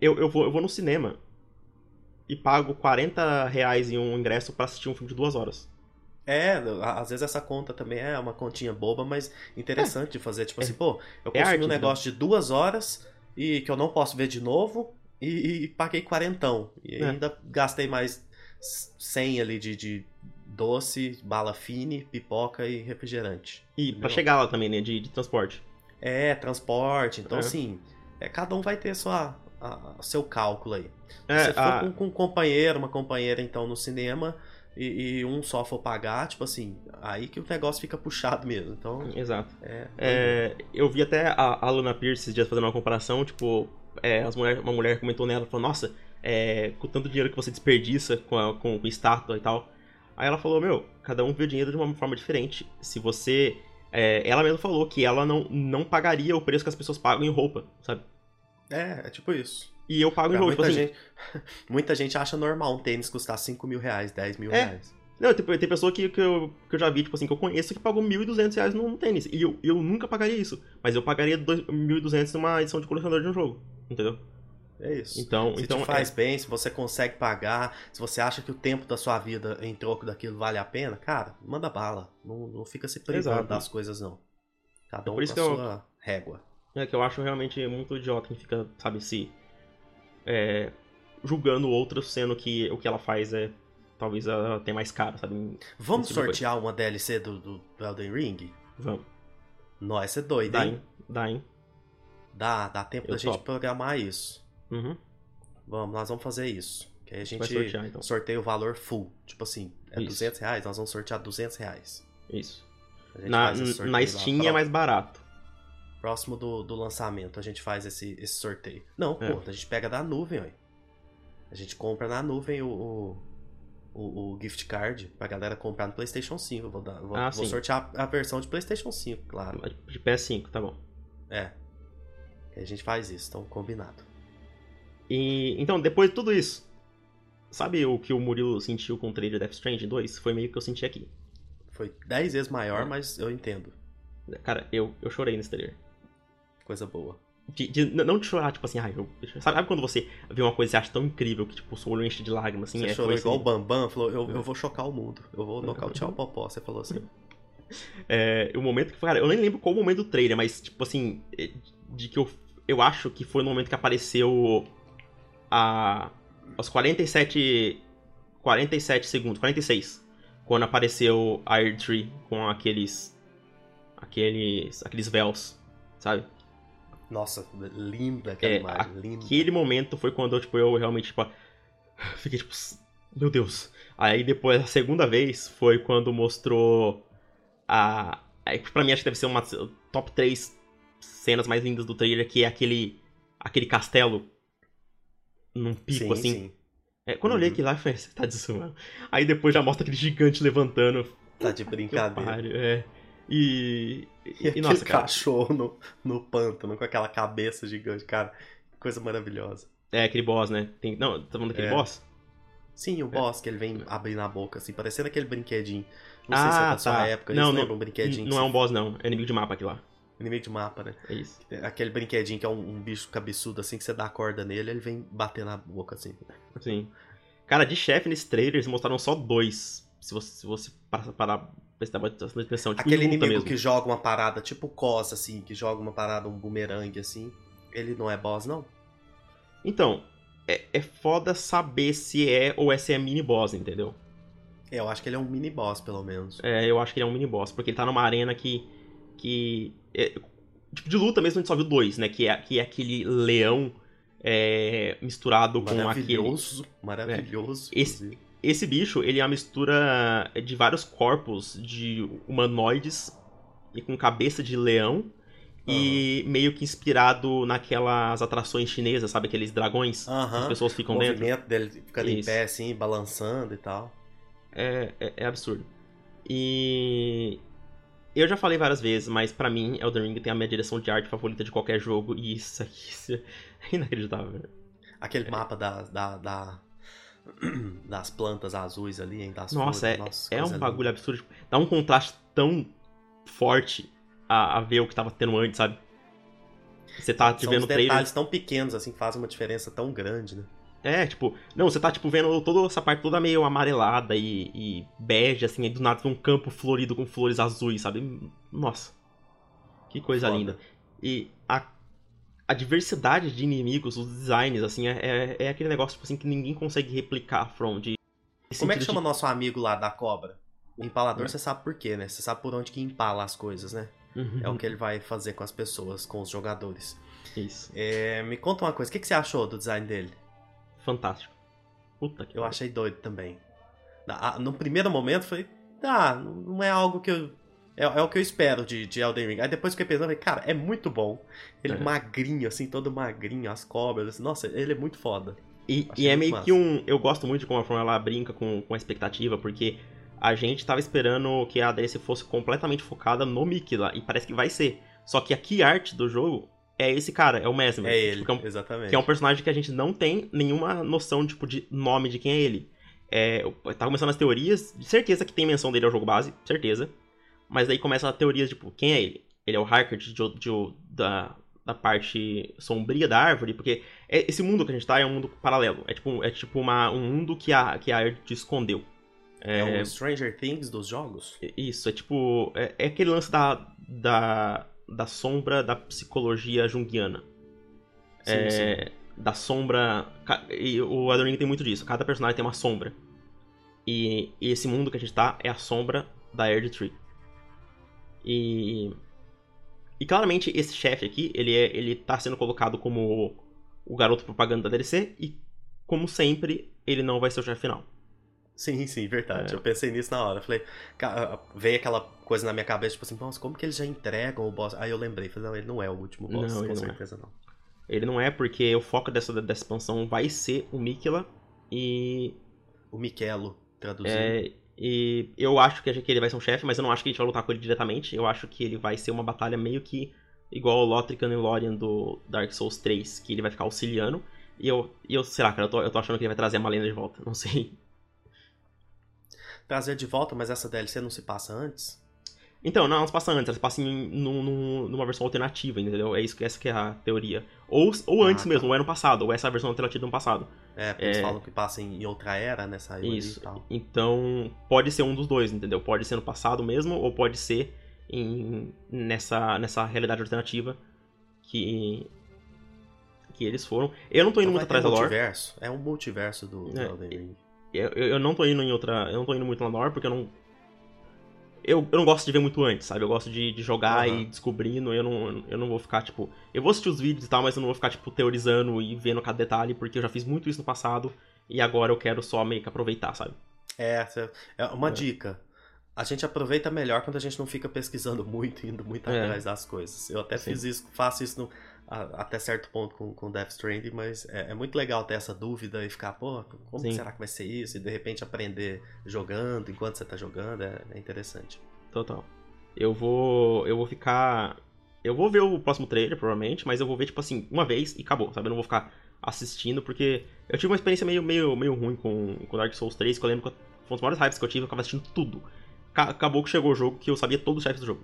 Eu, eu, vou, eu vou no cinema e pago 40 reais em um ingresso para assistir um filme de duas horas. É, às vezes essa conta também é uma continha boba, mas interessante é. de fazer. Tipo é. assim, pô, eu é consumi um negócio de duas horas e que eu não posso ver de novo e, e paguei quarentão. E é. ainda gastei mais 100 ali de, de doce, bala fine, pipoca e refrigerante. E para chegar lá também, né? De, de, transporte. É, transporte. Então, é. assim, é, cada um vai ter sua, a, seu cálculo aí. É, Se for a... com, com, um companheiro, uma companheira, então, no cinema, e, e, um só for pagar, tipo assim, aí que o negócio fica puxado mesmo. Então. Exato. É, é, eu vi até a, a Luna Pierce esses dias fazendo uma comparação, tipo, é, as mulher, uma mulher comentou nela, falou, nossa, é, com tanto dinheiro que você desperdiça com, a, com, com estátua e tal. Aí ela falou, meu, cada um vê o dinheiro de uma forma diferente. Se você. É, ela mesma falou que ela não, não pagaria o preço que as pessoas pagam em roupa, sabe? É, é tipo isso. E eu pago pra em roupa. Muita, tipo gente, assim, muita gente acha normal um tênis custar 5 mil reais, 10 mil é. reais. Não, tipo, tem pessoa que, que, eu, que eu já vi, tipo assim, que eu conheço que pagou 1.200 reais num tênis. E eu, eu nunca pagaria isso. Mas eu pagaria 1.200 numa edição de colecionador de um jogo. Entendeu? É isso. Então, se então faz é... bem, se você consegue pagar, se você acha que o tempo da sua vida em troco daquilo vale a pena, cara, manda bala. Não, não fica se privando Exato. das coisas, não. Cada um é Por isso com a sua eu... régua. É que eu acho realmente muito idiota quem fica, sabe, se. É, julgando outros, sendo que o que ela faz é. Talvez ela tenha mais caro, sabe? Vamos sortear uma DLC do, do Elden Ring? Vamos. Nossa, é doido, dá, hein? Dá, hein? Dá, dá tempo eu da top. gente programar isso. Uhum. Vamos, nós vamos fazer isso. Que aí a gente sortear, então. sorteia o valor full. Tipo assim, é isso. 200 reais, nós vamos sortear 200 reais. Isso. Na, na Steam é mais barato. Próximo do, do lançamento a gente faz esse, esse sorteio. Não, é. pô, a gente pega da nuvem, ó. A gente compra na nuvem o, o, o, o gift card pra galera comprar no PlayStation 5. Vou, dar, vou, ah, vou sortear a versão de PlayStation 5, claro. De PS5, tá bom. É. a gente faz isso, então combinado. E, então, depois de tudo isso, sabe o que o Murilo sentiu com o trailer Death Stranding 2? Foi meio que eu senti aqui. Foi 10 vezes maior, mas eu entendo. Cara, eu, eu chorei nesse trailer. Coisa boa. De, de- não de chorar, tipo assim, ai, eu, sabe, quando você vê uma coisa e acha tão incrível que, tipo, o seu olho enche de lágrimas, assim? Você é, chorou igual o nível. Bambam, falou, eu, eu vou chocar o mundo. Eu vou nocautear o Popó. Você falou assim. É, o momento que, cara, eu nem lembro qual o momento do trailer, mas, tipo assim, é, de que eu, eu acho que foi no momento que apareceu a, aos 47, 47 segundos, 46, quando apareceu a Air Tree com aqueles, aqueles, aqueles véus, sabe? Nossa, linda aquela É, imagem. Linda. Aquele momento foi quando tipo, eu realmente, tipo, fiquei tipo, meu Deus. Aí depois, a segunda vez, foi quando mostrou a. Aí, pra mim, acho que deve ser uma top 3 cenas mais lindas do trailer, que é aquele. aquele castelo num pico, sim, assim. sim. É, quando eu olhei Uhum. aquilo lá, eu falei, você tá de zoando. Aí depois já mostra aquele gigante levantando. Tá de brincadeira. pariu, é. E. E E, aquele nossa, cara. cachorro no, no pântano com aquela cabeça gigante, cara. Coisa maravilhosa. É aquele boss, né? Tem, não, tá falando daquele É. boss? Sim, o boss que ele vem abrindo a boca, assim, parecendo aquele brinquedinho. Não sei se é Ah, da sua tá. época. Não, Não, um brinquedinho? Não é um boss, não. É inimigo de mapa aquilo lá. Inimigo de mapa, né? É isso. Aquele brinquedinho que é um, um bicho cabeçudo, assim, que você dá a corda nele, ele vem bater na boca, assim. Sim. Cara, de chefe nesse trailer, eles mostraram só dois. Se você, se você parar para prestar bastante atenção. Tipo, Aquele inimigo mesmo. que joga uma parada, tipo Cos, assim, que joga uma parada, um bumerangue, assim. Ele não é boss, não? Então, é, é foda saber se é ou é se é mini boss, entendeu? É, eu acho que ele é um mini boss, pelo menos. É, eu acho que ele é um mini boss, porque ele tá numa arena que. que é- tipo, de luta mesmo a gente só viu dois, né? Que é, que é aquele leão é, misturado com aquele. Maravilhoso, maravilhoso. Esse- inclusive. Esse bicho, ele é uma mistura de vários corpos de humanoides e com cabeça de leão. E meio que inspirado naquelas atrações chinesas, sabe? Aqueles dragões que as pessoas O ficam dentro. movimento dele ficando em Isso. pé, assim, balançando e tal. É, é, é absurdo. E. Eu já falei várias vezes, mas pra mim, Elden Ring tem a minha direção de arte favorita de qualquer jogo. E isso aqui isso é inacreditável. Aquele mapa da, da, da- das plantas azuis ali, hein? Das Nossa, é, flores. é coisa um linda. bagulho absurdo. tipo, Dá um contraste tão forte a, a ver o que tava tendo antes, sabe? Você tá te São vendo os o trailer. detalhes tão pequenos, assim, que fazem uma diferença tão grande, né? É, tipo, não, você tá, tipo, vendo toda essa parte toda meio amarelada e, e bege, assim, aí do nada tem um campo florido com flores azuis, sabe? Nossa. Que coisa Foda. linda. E a, a diversidade de inimigos, os designs, assim, é, é, é aquele negócio, tipo assim, que ninguém consegue replicar, From, de... Como é que chama nosso amigo lá da cobra? O empalador, É. você sabe por quê, né? Você sabe por onde que empala as coisas, né? de- Uhum, É o que ele vai fazer com as pessoas, com os jogadores. Isso. É, me conta uma coisa, o que, que você achou do design dele? Fantástico. Puta que Eu achei doido também. Na- a- No primeiro momento, foi, ah, não é algo que eu. É, é o que eu espero de, de Elden Ring. Aí depois fiquei pensando, falei, cara, é muito bom. Ele É. magrinho, assim, todo magrinho, as cobras. assim, nossa, ele é muito foda. E, e é meio massa. que um. Eu gosto muito de como a From ela brinca com, com a expectativa, porque a gente tava esperando que a DLC fosse completamente focada no Mickey lá, e parece que vai ser. Só que a key art do jogo é esse cara, é o Mesmer. É tipo, ele, que, é um, exatamente. que é um personagem que a gente não tem nenhuma noção tipo, de nome de quem é ele. É, tá começando as teorias, de certeza que tem menção dele ao jogo base, certeza. Mas daí começam as teorias, tipo, quem é ele? Ele é o Harker de, de- de- da, da parte sombria da árvore, porque é- esse mundo que a gente tá é um mundo paralelo. É tipo, é tipo uma, um mundo que a, que a Erd escondeu. É, o Stranger Things dos jogos? Isso, é tipo. É, é aquele lance da, da, da sombra da psicologia junguiana. Sim, É, sim. Da sombra. E o Elden Ring tem muito disso. Cada personagem tem uma sombra. E, e esse mundo que a gente tá é a sombra da Erd Tree. E. E claramente esse chefe aqui, ele, é, ele tá sendo colocado como o garoto propaganda da DLC. E, como sempre, ele não vai ser o chefe final. Sim, sim, verdade. É. Eu pensei nisso na hora. Falei, ca- veio aquela coisa na minha cabeça, tipo assim, nossa, como que eles já entregam o boss? Aí eu lembrei, falei, não, ele não é o último boss, Não, ele com não é. certeza não. Ele não é porque o foco dessa, dessa expansão vai ser o Mikela. E O Michelo, traduzindo. É, e eu acho que ele vai ser um chefe, mas eu não acho que a gente vai lutar com ele diretamente. Eu acho que ele vai ser uma batalha meio que igual o Lothrican e Lórien do Dark Souls 3, que ele vai ficar auxiliando. E eu, e eu sei lá, cara, eu tô, eu tô achando que ele vai trazer a Malena de volta. Não sei. Trazer de volta, mas essa DLC não se passa antes? Então, não, elas passam antes, elas passam em, num- num- numa versão alternativa, entendeu? É isso que essa que é a teoria. Ou, ou Ah, antes tá. mesmo, ou é no passado, ou essa é a versão alternativa do ano passado. É, porque eles É. falam que passa em outra era, né? Saiu Isso. e tal. Então, pode ser um dos dois, entendeu? Pode ser no passado mesmo, ou pode ser em, nessa, nessa realidade alternativa que, que eles foram. Eu não tô indo Então muito atrás da lore. É um multiverso do, do É, Elden Ring. Eu, eu eu não tô indo em outra. Eu não tô indo muito na lore, porque eu não. Eu, eu não gosto de ver muito antes, sabe? Eu gosto de, de jogar Aham. e descobrindo. Eu não, eu não vou ficar, tipo. Eu vou assistir os vídeos e tal, mas eu não vou ficar, tipo, teorizando e vendo cada detalhe, porque eu já fiz muito isso no passado. E agora eu quero só meio que aproveitar, sabe? É, é uma É. dica. A gente aproveita melhor quando a gente não fica pesquisando muito, indo muito É. atrás das coisas. Eu até Sim. fiz isso, faço isso no- a- até certo ponto com, com Death Stranding, mas é, é muito legal ter essa dúvida e ficar, pô, como Sim. será que vai ser isso? E de repente aprender jogando, enquanto você tá jogando, é, é interessante. Total. Eu vou. Eu vou ficar. Eu vou ver o próximo trailer, provavelmente, mas eu vou ver, tipo assim, uma vez e acabou, sabe? Eu não vou ficar assistindo, porque eu tive uma experiência meio, meio, meio ruim com, com Dark Souls 3, que eu lembro que foi um dos maiores hypes que eu tive, eu ficava assistindo tudo. Ca- acabou que chegou o jogo que eu sabia todos os chefes do jogo.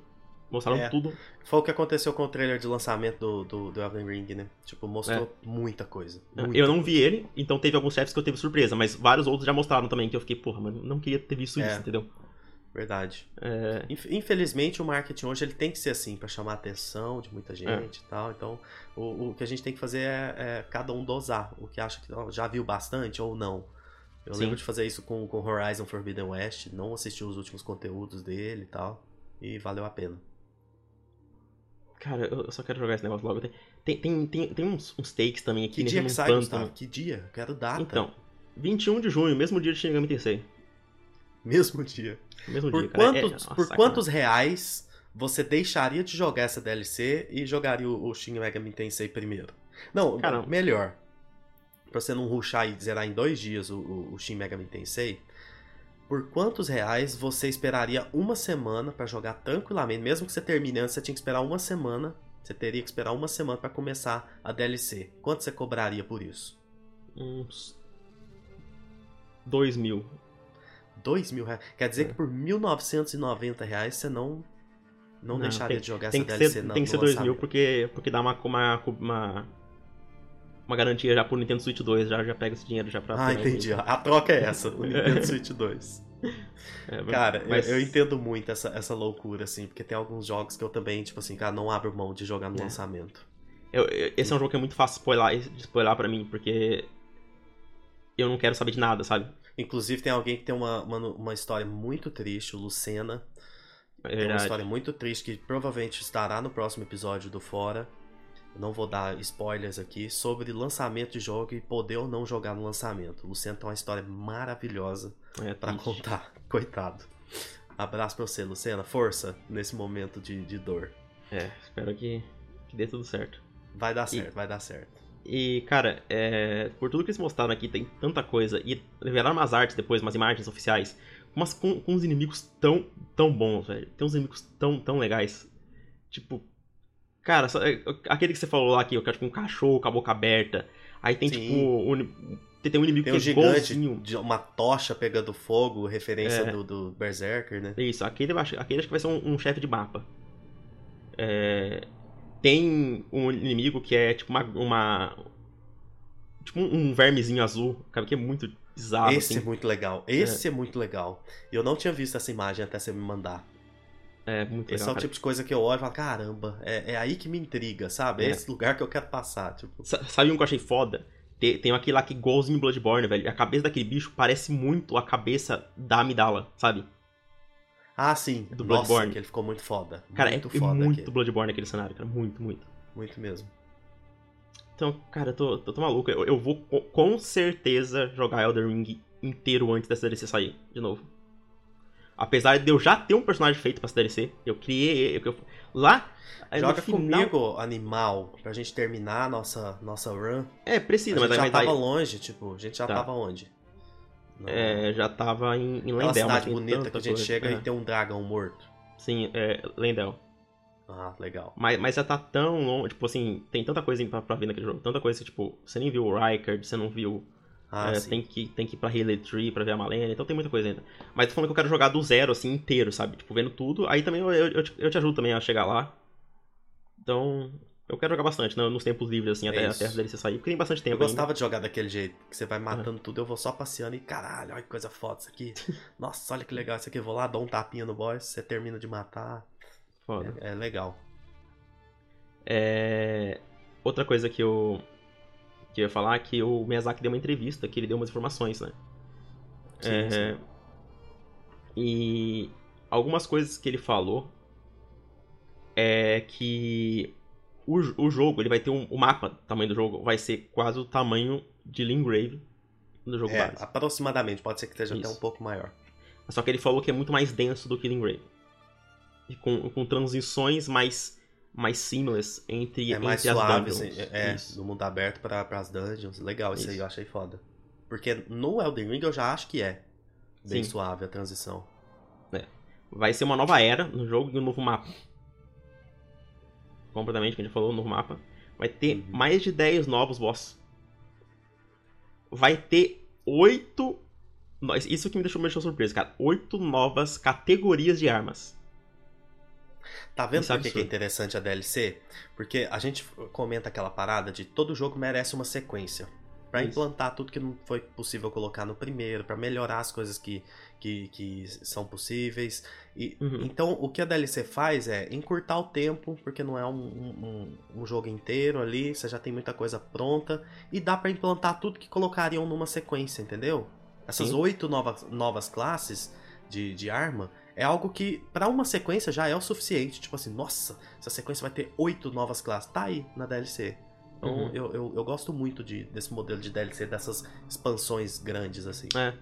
Mostraram É. tudo. Foi o que aconteceu com o trailer de lançamento do, do, do Elden Ring, né? Tipo, mostrou muita coisa. muita É. eu não coisa. vi ele, então teve alguns chefes que eu teve surpresa, mas vários outros já mostraram também, que eu fiquei, porra, mano, não queria ter visto É. isso, entendeu? Verdade. É, Inf- Infelizmente, o marketing hoje ele tem que ser assim, pra chamar a atenção de É. muita gente e tal. Então, o, o que a gente tem que fazer é, é cada um dosar o que acha que ó, já viu bastante ou não. Eu Sim. lembro de fazer isso com, com Horizon Forbidden West, não assisti os últimos conteúdos dele e tal, e valeu a pena. Cara, eu só quero jogar esse negócio logo. Tem, tem, tem, tem, uns, uns takes também aqui Que dia que sai, pântano. Gustavo? Que dia? Eu quero data. Então, 21 de junho, mesmo dia de Shin Megami Tensei. Mesmo dia. Mesmo Por, dia, cara. quantos, É- nossa, por quantos reais você deixaria de jogar essa DLC e jogaria o, o Shin Megami Tensei primeiro? Não, Cara, melhor. Pra você não rushar e zerar em dois dias o, o, o Shin Megami Tensei, por quantos reais você esperaria uma semana pra jogar tranquilamente? Mesmo que você termine antes, você tinha que esperar uma semana. Você teria que esperar uma semana pra começar a DLC. Quanto você cobraria por isso? Uns. 2 mil. Dois mil reais. Quer dizer É. que por 1.990 reais você não, não, Não, deixaria tem- de jogar Tem essa DLC ser, na- tem que ser 2 mil porque, porque dá uma, uma, uma, uma garantia já pro Nintendo Switch 2. Já, já pega esse dinheiro já pra. Ah, entendi. A troca é essa, o Nintendo Switch 2. É, Cara, mas- eu, eu entendo muito essa, essa loucura, assim, porque tem alguns jogos que eu também, tipo assim, cara, não abro mão de jogar no É. lançamento. eu- eu- esse é um jogo que é muito fácil spoiler, de spoiler pra mim, porque. Eu não quero saber de nada, sabe? Inclusive, tem alguém que tem uma, uma, uma história muito triste, o Lucena. É Tem uma história muito triste que provavelmente estará no próximo episódio do Fora. Não vou dar spoilers aqui sobre lançamento de jogo e poder ou não jogar no lançamento. O Lucena tem uma história maravilhosa É, pra triste. contar. Coitado. Abraço pra você, Lucena. Força nesse momento de, de dor. É, espero que, que dê tudo certo. Vai dar E- certo, vai dar certo. E, cara, é, por tudo que eles mostraram aqui, tem tanta coisa. E revelaram umas artes depois, umas imagens oficiais. Umas, com, com uns inimigos tão, tão bons, velho. Tem uns inimigos tão, tão legais. Tipo. Cara, só- é, aquele que você falou lá que eu quero tipo um cachorro com a boca aberta. Aí tem Sim. tipo. um- tem, um inimigo Tem um que é gigante de uma tocha pegando fogo, referência É. do, do Berserker, né? Isso, aquele, aquele acho que vai ser um, um chefe de mapa. É, tem um inimigo que é tipo uma. uma- tipo um, vermezinho azul, cara, que é muito bizarro. Esse assim. é muito legal. Esse é. muito legal. Eu não tinha visto essa imagem até você me mandar. É muito Esse legal. é o cara. tipo de coisa que eu olho e falo, caramba, é, é aí que me intriga, sabe? É É. esse lugar que eu quero passar. Tipo, Sa- Sabe um que eu achei foda? Tem, tem aquele lá que igualzinho Bloodborne, velho. A cabeça daquele bicho parece muito a cabeça da Amidala, sabe? ah, sim, Do Nossa, Bloodborne. que ele ficou muito foda. Cara, muito é, foda muito aquele. Bloodborne aquele cenário, cara. Muito, muito. Muito mesmo. Então, cara, eu tô, tô, tô maluco. Eu, eu vou co- com certeza jogar Elden Ring inteiro antes dessa DLC sair, de novo. Apesar de eu já ter um personagem feito pra essa DLC, eu criei. Eu, eu- lá. no Joga final- comigo, animal, pra gente terminar a nossa, nossa run. É, precisa, a mas gente já aí tava dar. longe, tipo, a gente já Tá. tava onde? No- É, já tava em, em Lendel, mas cidade bonita que a gente coisa. chega É. e tem um dragão morto. Sim, é, Lendel. Ah, legal. Mas, mas já tá tão longe, tipo assim, tem tanta coisa pra, pra ver naquele jogo, tanta coisa que, tipo, você nem viu o Rykard, você não viu. Ah, é, tem, que, tem que ir pra Haley Tree pra ver a Malenia, então tem muita coisa ainda. Mas tô falando que eu quero jogar do zero, assim, inteiro, sabe? Tipo, vendo tudo, aí também eu, eu, eu, te, eu te ajudo também a chegar lá. Então, eu quero jogar bastante, né, nos tempos livres, assim, É até, isso. até a DLC sair, porque tem bastante tempo Eu gostava ainda. de jogar daquele jeito, que você vai matando tudo, eu vou só passeando e caralho, olha que coisa foda isso aqui. Nossa, olha que legal isso aqui. Eu vou lá, dou um tapinha no boss, você termina de matar. Foda. É, é legal. É... Outra coisa que eu... que eu ia falar que o Miyazaki deu uma entrevista, que ele deu umas informações, né? Sim, É, sim. E algumas coisas que ele falou é que o, o jogo, ele vai ter um, o mapa, o tamanho do jogo, vai ser quase o tamanho de Lingrave do jogo É, base. aproximadamente, pode ser que esteja até Isso. um pouco maior. Só que ele falou que é muito mais denso do que Lingrave. E com, com transições mais, mais seamless entre, É mais entre suave, as dungeons. assim, é, Isso. do mundo aberto para as dungeons. Legal, isso, aí Isso. eu achei foda. Porque no Elden Ring eu já acho que é bem Sim. suave a transição. Vai ser uma nova era no jogo e um novo mapa. Completamente, que a gente falou, um novo mapa. Vai ter Uhum. mais de 10 novos boss. Vai ter 8. no- Isso que me deixou, me deixou surpreso, cara. 8 novas categorias de armas. Tá vendo Isso é por que que é interessante a DLC? Porque a gente comenta aquela parada de todo jogo merece uma sequência. Pra Isso. implantar tudo que não foi possível colocar no primeiro, pra melhorar as coisas que, que, que são possíveis. E, Uhum. Então, o que a DLC faz é encurtar o tempo, porque não é um, um, um- jogo inteiro ali, você já tem muita coisa pronta, e dá pra implantar tudo que colocariam numa sequência, entendeu? Essas oito novas, novas classes de, de arma é algo que, pra uma sequência, já é o suficiente. Tipo assim, nossa, essa sequência vai ter oito novas classes. Tá aí na DLC. Então, Uhum. eu, eu, eu gosto muito de, desse modelo de DLC, dessas expansões grandes, assim. É.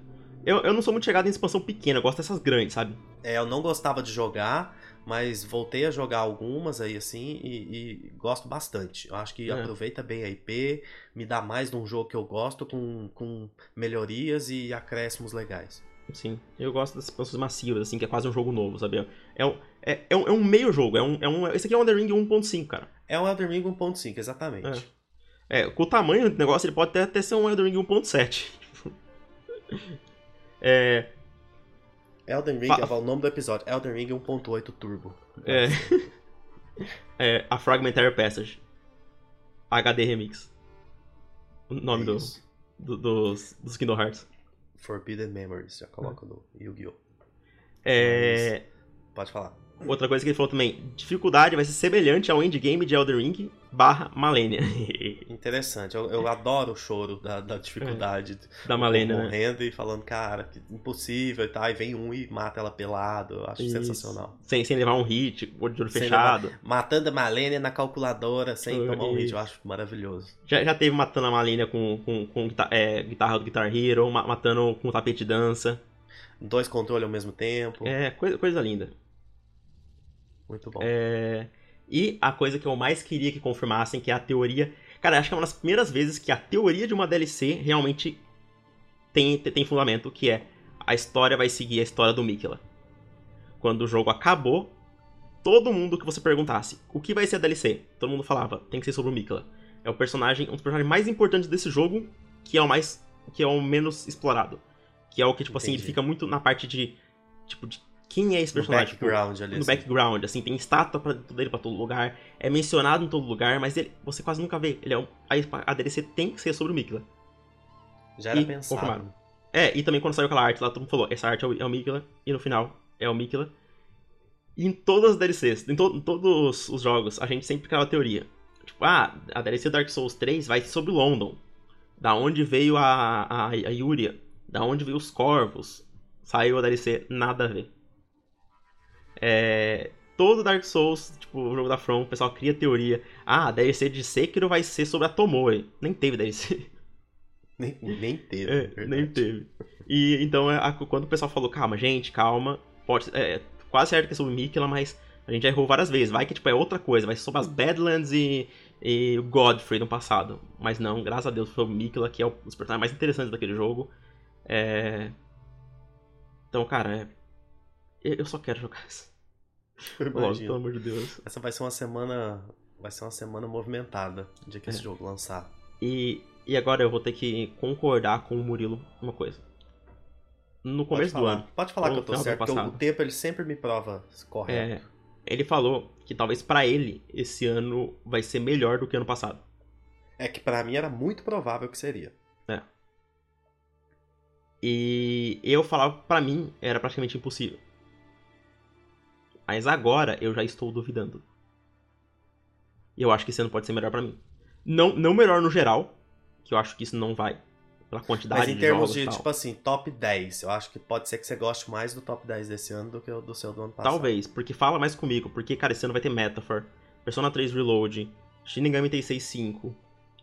Eu, eu não sou muito chegado em expansão pequena, eu gosto dessas grandes, sabe? É, eu não gostava de jogar, mas voltei a jogar algumas aí, assim, e, e gosto bastante. Eu acho que É. aproveita bem a IP, me dá mais de um jogo que eu gosto, com, com melhorias e acréscimos legais. Sim, eu gosto dessas expansões massivas, assim, que é quase um jogo novo, sabe? É um, é, é um, é um meio jogo, é um, é um, esse aqui é um The Ring 1.5, cara. É um Elden Ring 1.5, exatamente. É, com o tamanho do negócio, ele pode até, até ser um Elden Ring 1.7. é, Elden Ring, Fa- é o nome do episódio, Elden Ring 1.8 Turbo. é, é, a Fragmentary Passage. HD Remix. O nome do, do- dos, dos Kingdom Hearts. Forbidden Memories, já coloca no Yu-Gi-Oh! É, Pode falar. Outra coisa que ele falou também, dificuldade vai ser semelhante ao endgame de Elden Ring barra Malenia. Interessante, eu, eu adoro o choro da, da dificuldade. da Malenia, né? Morrendo e falando, cara, impossível e tal. E vem um e mata ela pelado. Eu acho Isso. sensacional. Sem, sem levar um hit, olho de olho Sem fechado. Matando a Malenia na calculadora sem Isso. tomar um hit. Eu acho maravilhoso. Já, já teve matando a Malenia com, com, com é, guitarra do Guitar Hero, ma- matando com tapete de dança. Dois controles ao mesmo tempo. É, coisa, coisa linda. Muito bom. É, e a coisa que eu mais queria que confirmassem, que é a teoria. Cara, acho que é uma das primeiras vezes que a teoria de uma DLC realmente tem, tem fundamento, que é a história vai seguir a história do Mikela. Quando o jogo acabou, todo mundo que você perguntasse o que vai ser a DLC, todo mundo falava, tem que ser sobre o Mikela. É o personagem, um dos personagens mais importantes desse jogo, que é o mais. que é o menos explorado. Que é o que, tipo assim, ele Entendi. fica muito na parte de. Tipo, de quem é esse no personagem? Tipo, background ali. no assim. background, assim, tem estátua pra, dele pra todo lugar, é mencionado em todo lugar, mas ele, você quase nunca vê. Ele é um, a, DLC tem que ser sobre o Mikla. Já era E pensado. confirmaram. É, e também quando saiu aquela arte lá, todo mundo falou, essa arte é o, é o Mikla, e no final é o Mikla. E em todas as DLCs, em, to- em todos os jogos, a gente sempre criava a teoria. Tipo, ah, a DLC Dark Souls 3 vai ser sobre London. Da onde veio a, a, a Yuria. Da onde veio os Corvos. Saiu a DLC, nada a ver. É, todo Dark Souls, tipo, o jogo da From, o pessoal cria teoria. Ah, a DLC de Sekiro vai ser sobre a Tomoe. Nem teve DLC. Nem, nem teve. É, nem teve. E então, é, a- quando o pessoal falou, calma, gente, calma, pode é, quase certo que é sobre Mikela, mas a gente já errou várias vezes. Vai que tipo, é outra coisa, vai ser sobre as Badlands e, e o Godfrey no passado. Mas não, graças a Deus foi o Mikela, que é um dos personagens mais interessantes daquele jogo. É... Então, cara, é... eu eu só quero jogar isso. Logo, pelo amor de Deus. Essa vai ser uma semana. Vai ser uma semana movimentada no dia que esse jogo lançar. E, e agora eu vou ter que concordar com o Murilo uma coisa. No começo do ano, Pode falar que eu tô certo, porque o- o tempo ele sempre me prova correto. é, ele falou que talvez pra ele esse ano vai ser melhor do que ano passado. É, que pra mim era muito provável que seria. E eu falava que pra mim era praticamente impossível. Mas agora eu já estou duvidando. E eu acho que esse ano pode ser melhor pra mim. Não, não melhor no geral, que eu acho que isso não vai. Pela quantidade Mas em de termos jogos de, tipo assim, top 10, eu acho que pode ser que você goste mais do top 10 desse ano do que do seu do ano passado. Talvez, porque fala mais comigo. Porque, cara, esse ano vai ter Metaphor, Persona 3 Reload, Shin Megami Tensei 5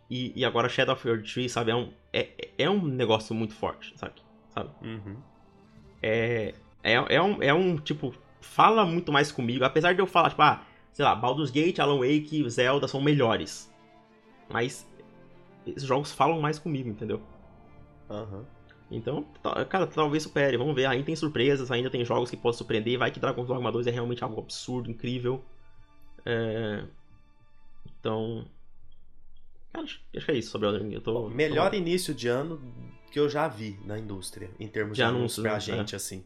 e, e agora Shadow of Your Tree, sabe? É um, é, é um negócio muito forte, sabe? sabe? Uhum. É, é, é, um, é um, tipo, fala muito mais comigo. Apesar de eu falar, tipo, ah, sei lá, Baldur's Gate, Alan Wake, Zelda são melhores. Mas esses jogos falam mais comigo, entendeu? Aham. Então, ta- cara, talvez supere. Vamos ver. Ainda tem surpresas, ainda tem jogos que podem surpreender. Vai que Dragon's Dogma 2 é realmente algo absurdo, incrível. É... Então. Cara, acho, acho que é isso sobre o Elden Ring. Tô, melhor tô- início de ano que eu já vi na indústria, em termos de, De anúncios pra né? gente, assim.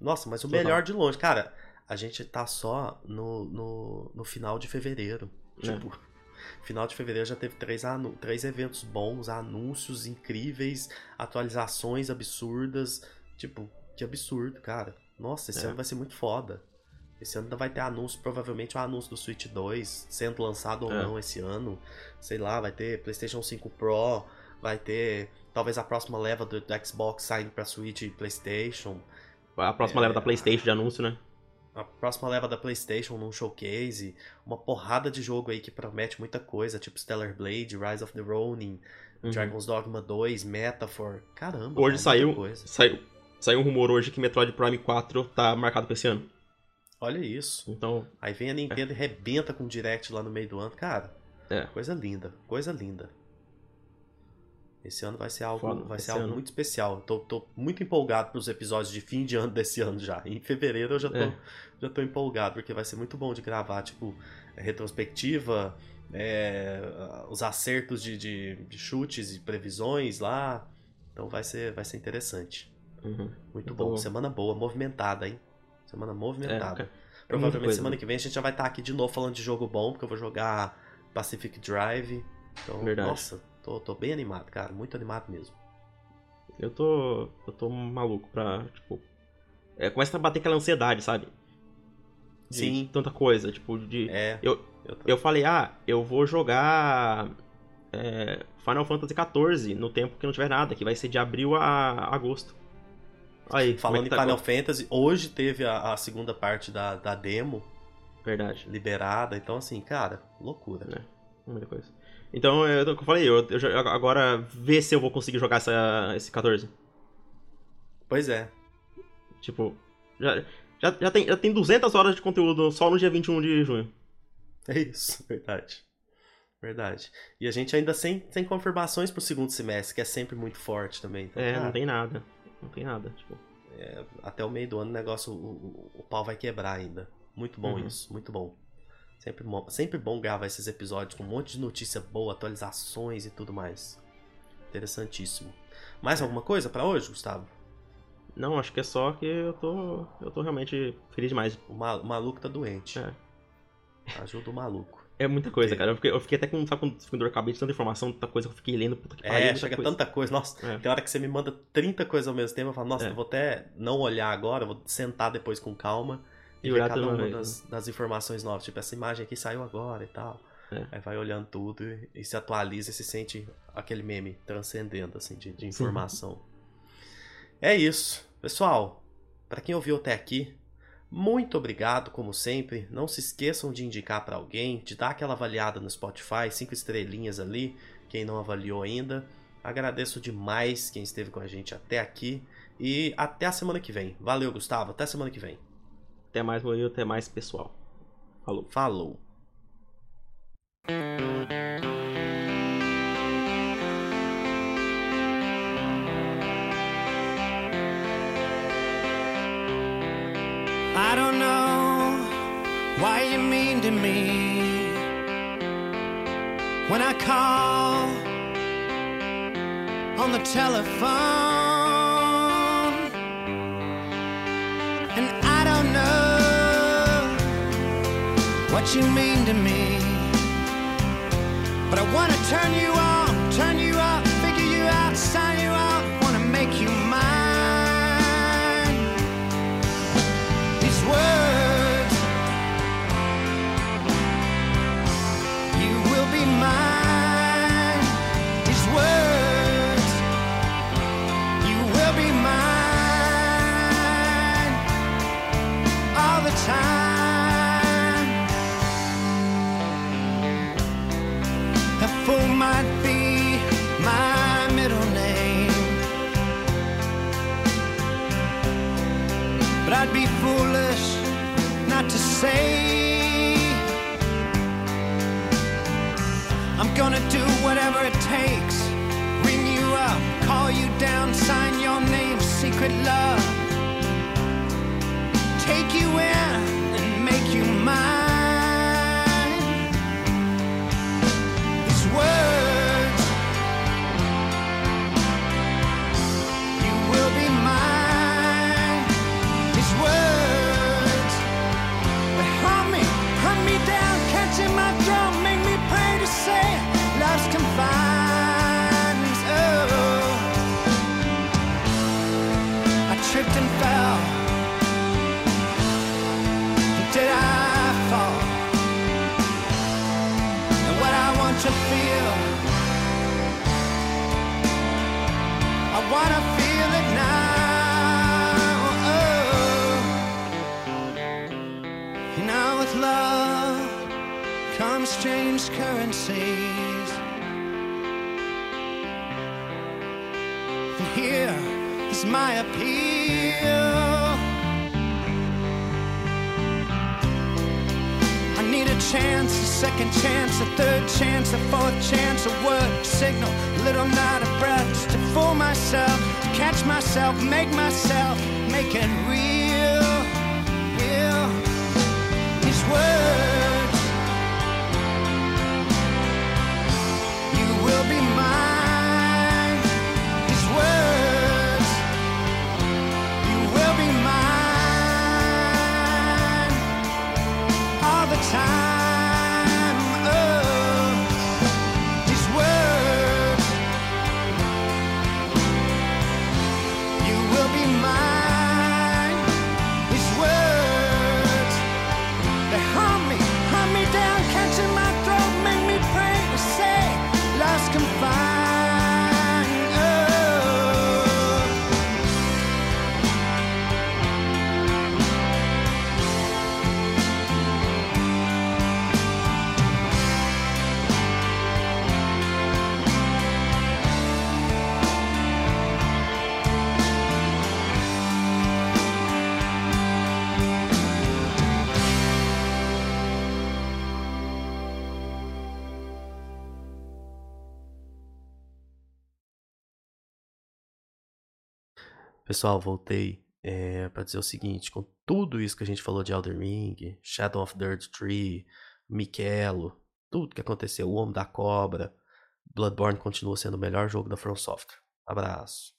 Nossa, mas o Total. melhor de longe. Cara, a gente tá só no, no, no final de fevereiro. É. Tipo, final de fevereiro já teve três, três eventos bons, anúncios incríveis, atualizações absurdas. Tipo, que absurdo, cara. Nossa, esse É. ano vai ser muito foda. Esse ano ainda vai ter anúncio, provavelmente o anúncio do Switch 2 sendo lançado ou É. não esse ano. Sei lá, vai ter PlayStation 5 Pro, vai ter talvez a próxima leva do, do Xbox saindo pra Switch e PlayStation. A próxima É. leva da PlayStation de anúncio, né? A próxima leva da PlayStation num showcase, uma porrada de jogo aí que promete muita coisa, tipo Stellar Blade, Rise of the Ronin, Uhum. Dragon's Dogma 2, Metaphor. Caramba, Hoje saiu, coisa. saiu. Saiu um rumor hoje que Metroid Prime 4 tá marcado pra esse ano. Olha isso. Então, Aí vem a Nintendo e rebenta com o Direct lá no meio do ano. Cara, É. coisa linda, coisa linda. Esse ano vai ser algo, Foda, vai ser algo ano. muito especial. Tô, tô muito empolgado pros episódios de fim de ano desse ano já. Em fevereiro eu já tô, É. já tô empolgado, porque vai ser muito bom de gravar, tipo, retrospectiva, é, os acertos de, de, de chutes e previsões lá. Então vai ser, vai ser interessante. uhum. Muito bom. tô- Semana boa, movimentada, hein? Semana É, movimentada. cara. Provavelmente coisa, semana né? que vem a gente já vai estar aqui de novo falando de jogo bom, porque eu vou jogar Pacific Drive. Então, Verdade. nossa, tô, tô bem animado, cara. Muito animado mesmo. Eu tô. Eu tô maluco pra, tipo. É, começa a bater aquela ansiedade, sabe? De Sim. Tanta coisa, tipo, de. É. Eu- eu tô- Eu falei, ah, eu vou jogar. é, Final Fantasy XIV no tempo que não tiver nada, que vai ser de abril a agosto. Aí, como Falando é em tá Final agora? Fantasy, hoje teve a, a segunda parte da, da demo Verdade. liberada. Então, assim, cara, loucura. É. Muita coisa. Então, eu, eu falei, eu, eu agora ver se eu vou conseguir jogar essa, esse 14. Pois é. Tipo, já, já, já, tem, já tem 200 horas de conteúdo só no dia 21 de junho. É isso, verdade. Verdade. E a gente ainda sem, sem confirmações pro segundo semestre, que é sempre muito forte também. Então, É, cara, não tem nada. Não tem nada. Tipo, até o meio do ano o negócio, o, o, o pau vai quebrar ainda. Muito bom Uhum. isso, muito bom. Sempre, mo- sempre bom gravar esses episódios com um monte de notícia boa, atualizações e tudo mais. Interessantíssimo. Mais alguma coisa pra hoje, Gustavo? não, acho que é só que eu tô. Eu tô realmente feliz demais. O, ma- o maluco tá doente. É. Ajuda o maluco. É muita coisa, cara. Eu fiquei, eu fiquei até com, sabe, com dor de cabeça, de tanta informação, tanta coisa que eu fiquei lendo, puta que pariu, É, chega coisa. tanta coisa. Nossa, É. tem hora que você me manda 30 coisas ao mesmo tempo. Eu falo, nossa, É. eu vou até não olhar agora, vou sentar depois com calma e, ver olhar cada uma uma vez, das, das informações novas. Tipo, essa imagem aqui saiu agora e tal. É. Aí vai olhando tudo e, e se atualiza e se sente aquele meme transcendendo, assim, de, de informação. é isso. Pessoal, pra quem ouviu até aqui, muito obrigado, como sempre. Não se esqueçam de indicar pra alguém, de dar aquela avaliada no Spotify, cinco estrelinhas ali, quem não avaliou ainda. Agradeço demais quem esteve com a gente até aqui e até a semana que vem. Valeu, Gustavo. Até a semana que vem. Até mais, Murilo, até mais, pessoal. Falou. Falou. I don't know mean to me when I call on the telephone what you mean to me. But I want to turn you on turn you up I'd be foolish not to say I'm gonna do whatever it takes. Ring you up, call you down, sign your name, secret love. Take you in my appeal. I need a chance, a second chance, a third chance, a fourth chance, a word, a signal, a little night of breath just to fool myself, to catch myself, make myself, make it real Pessoal, voltei é, para dizer o seguinte: com tudo isso que a gente falou de Elden Ring, Shadow of the Earth Tree, Michelo, tudo que aconteceu, o Homem da Cobra, Bloodborne continua sendo o melhor jogo da From Software. Abraço.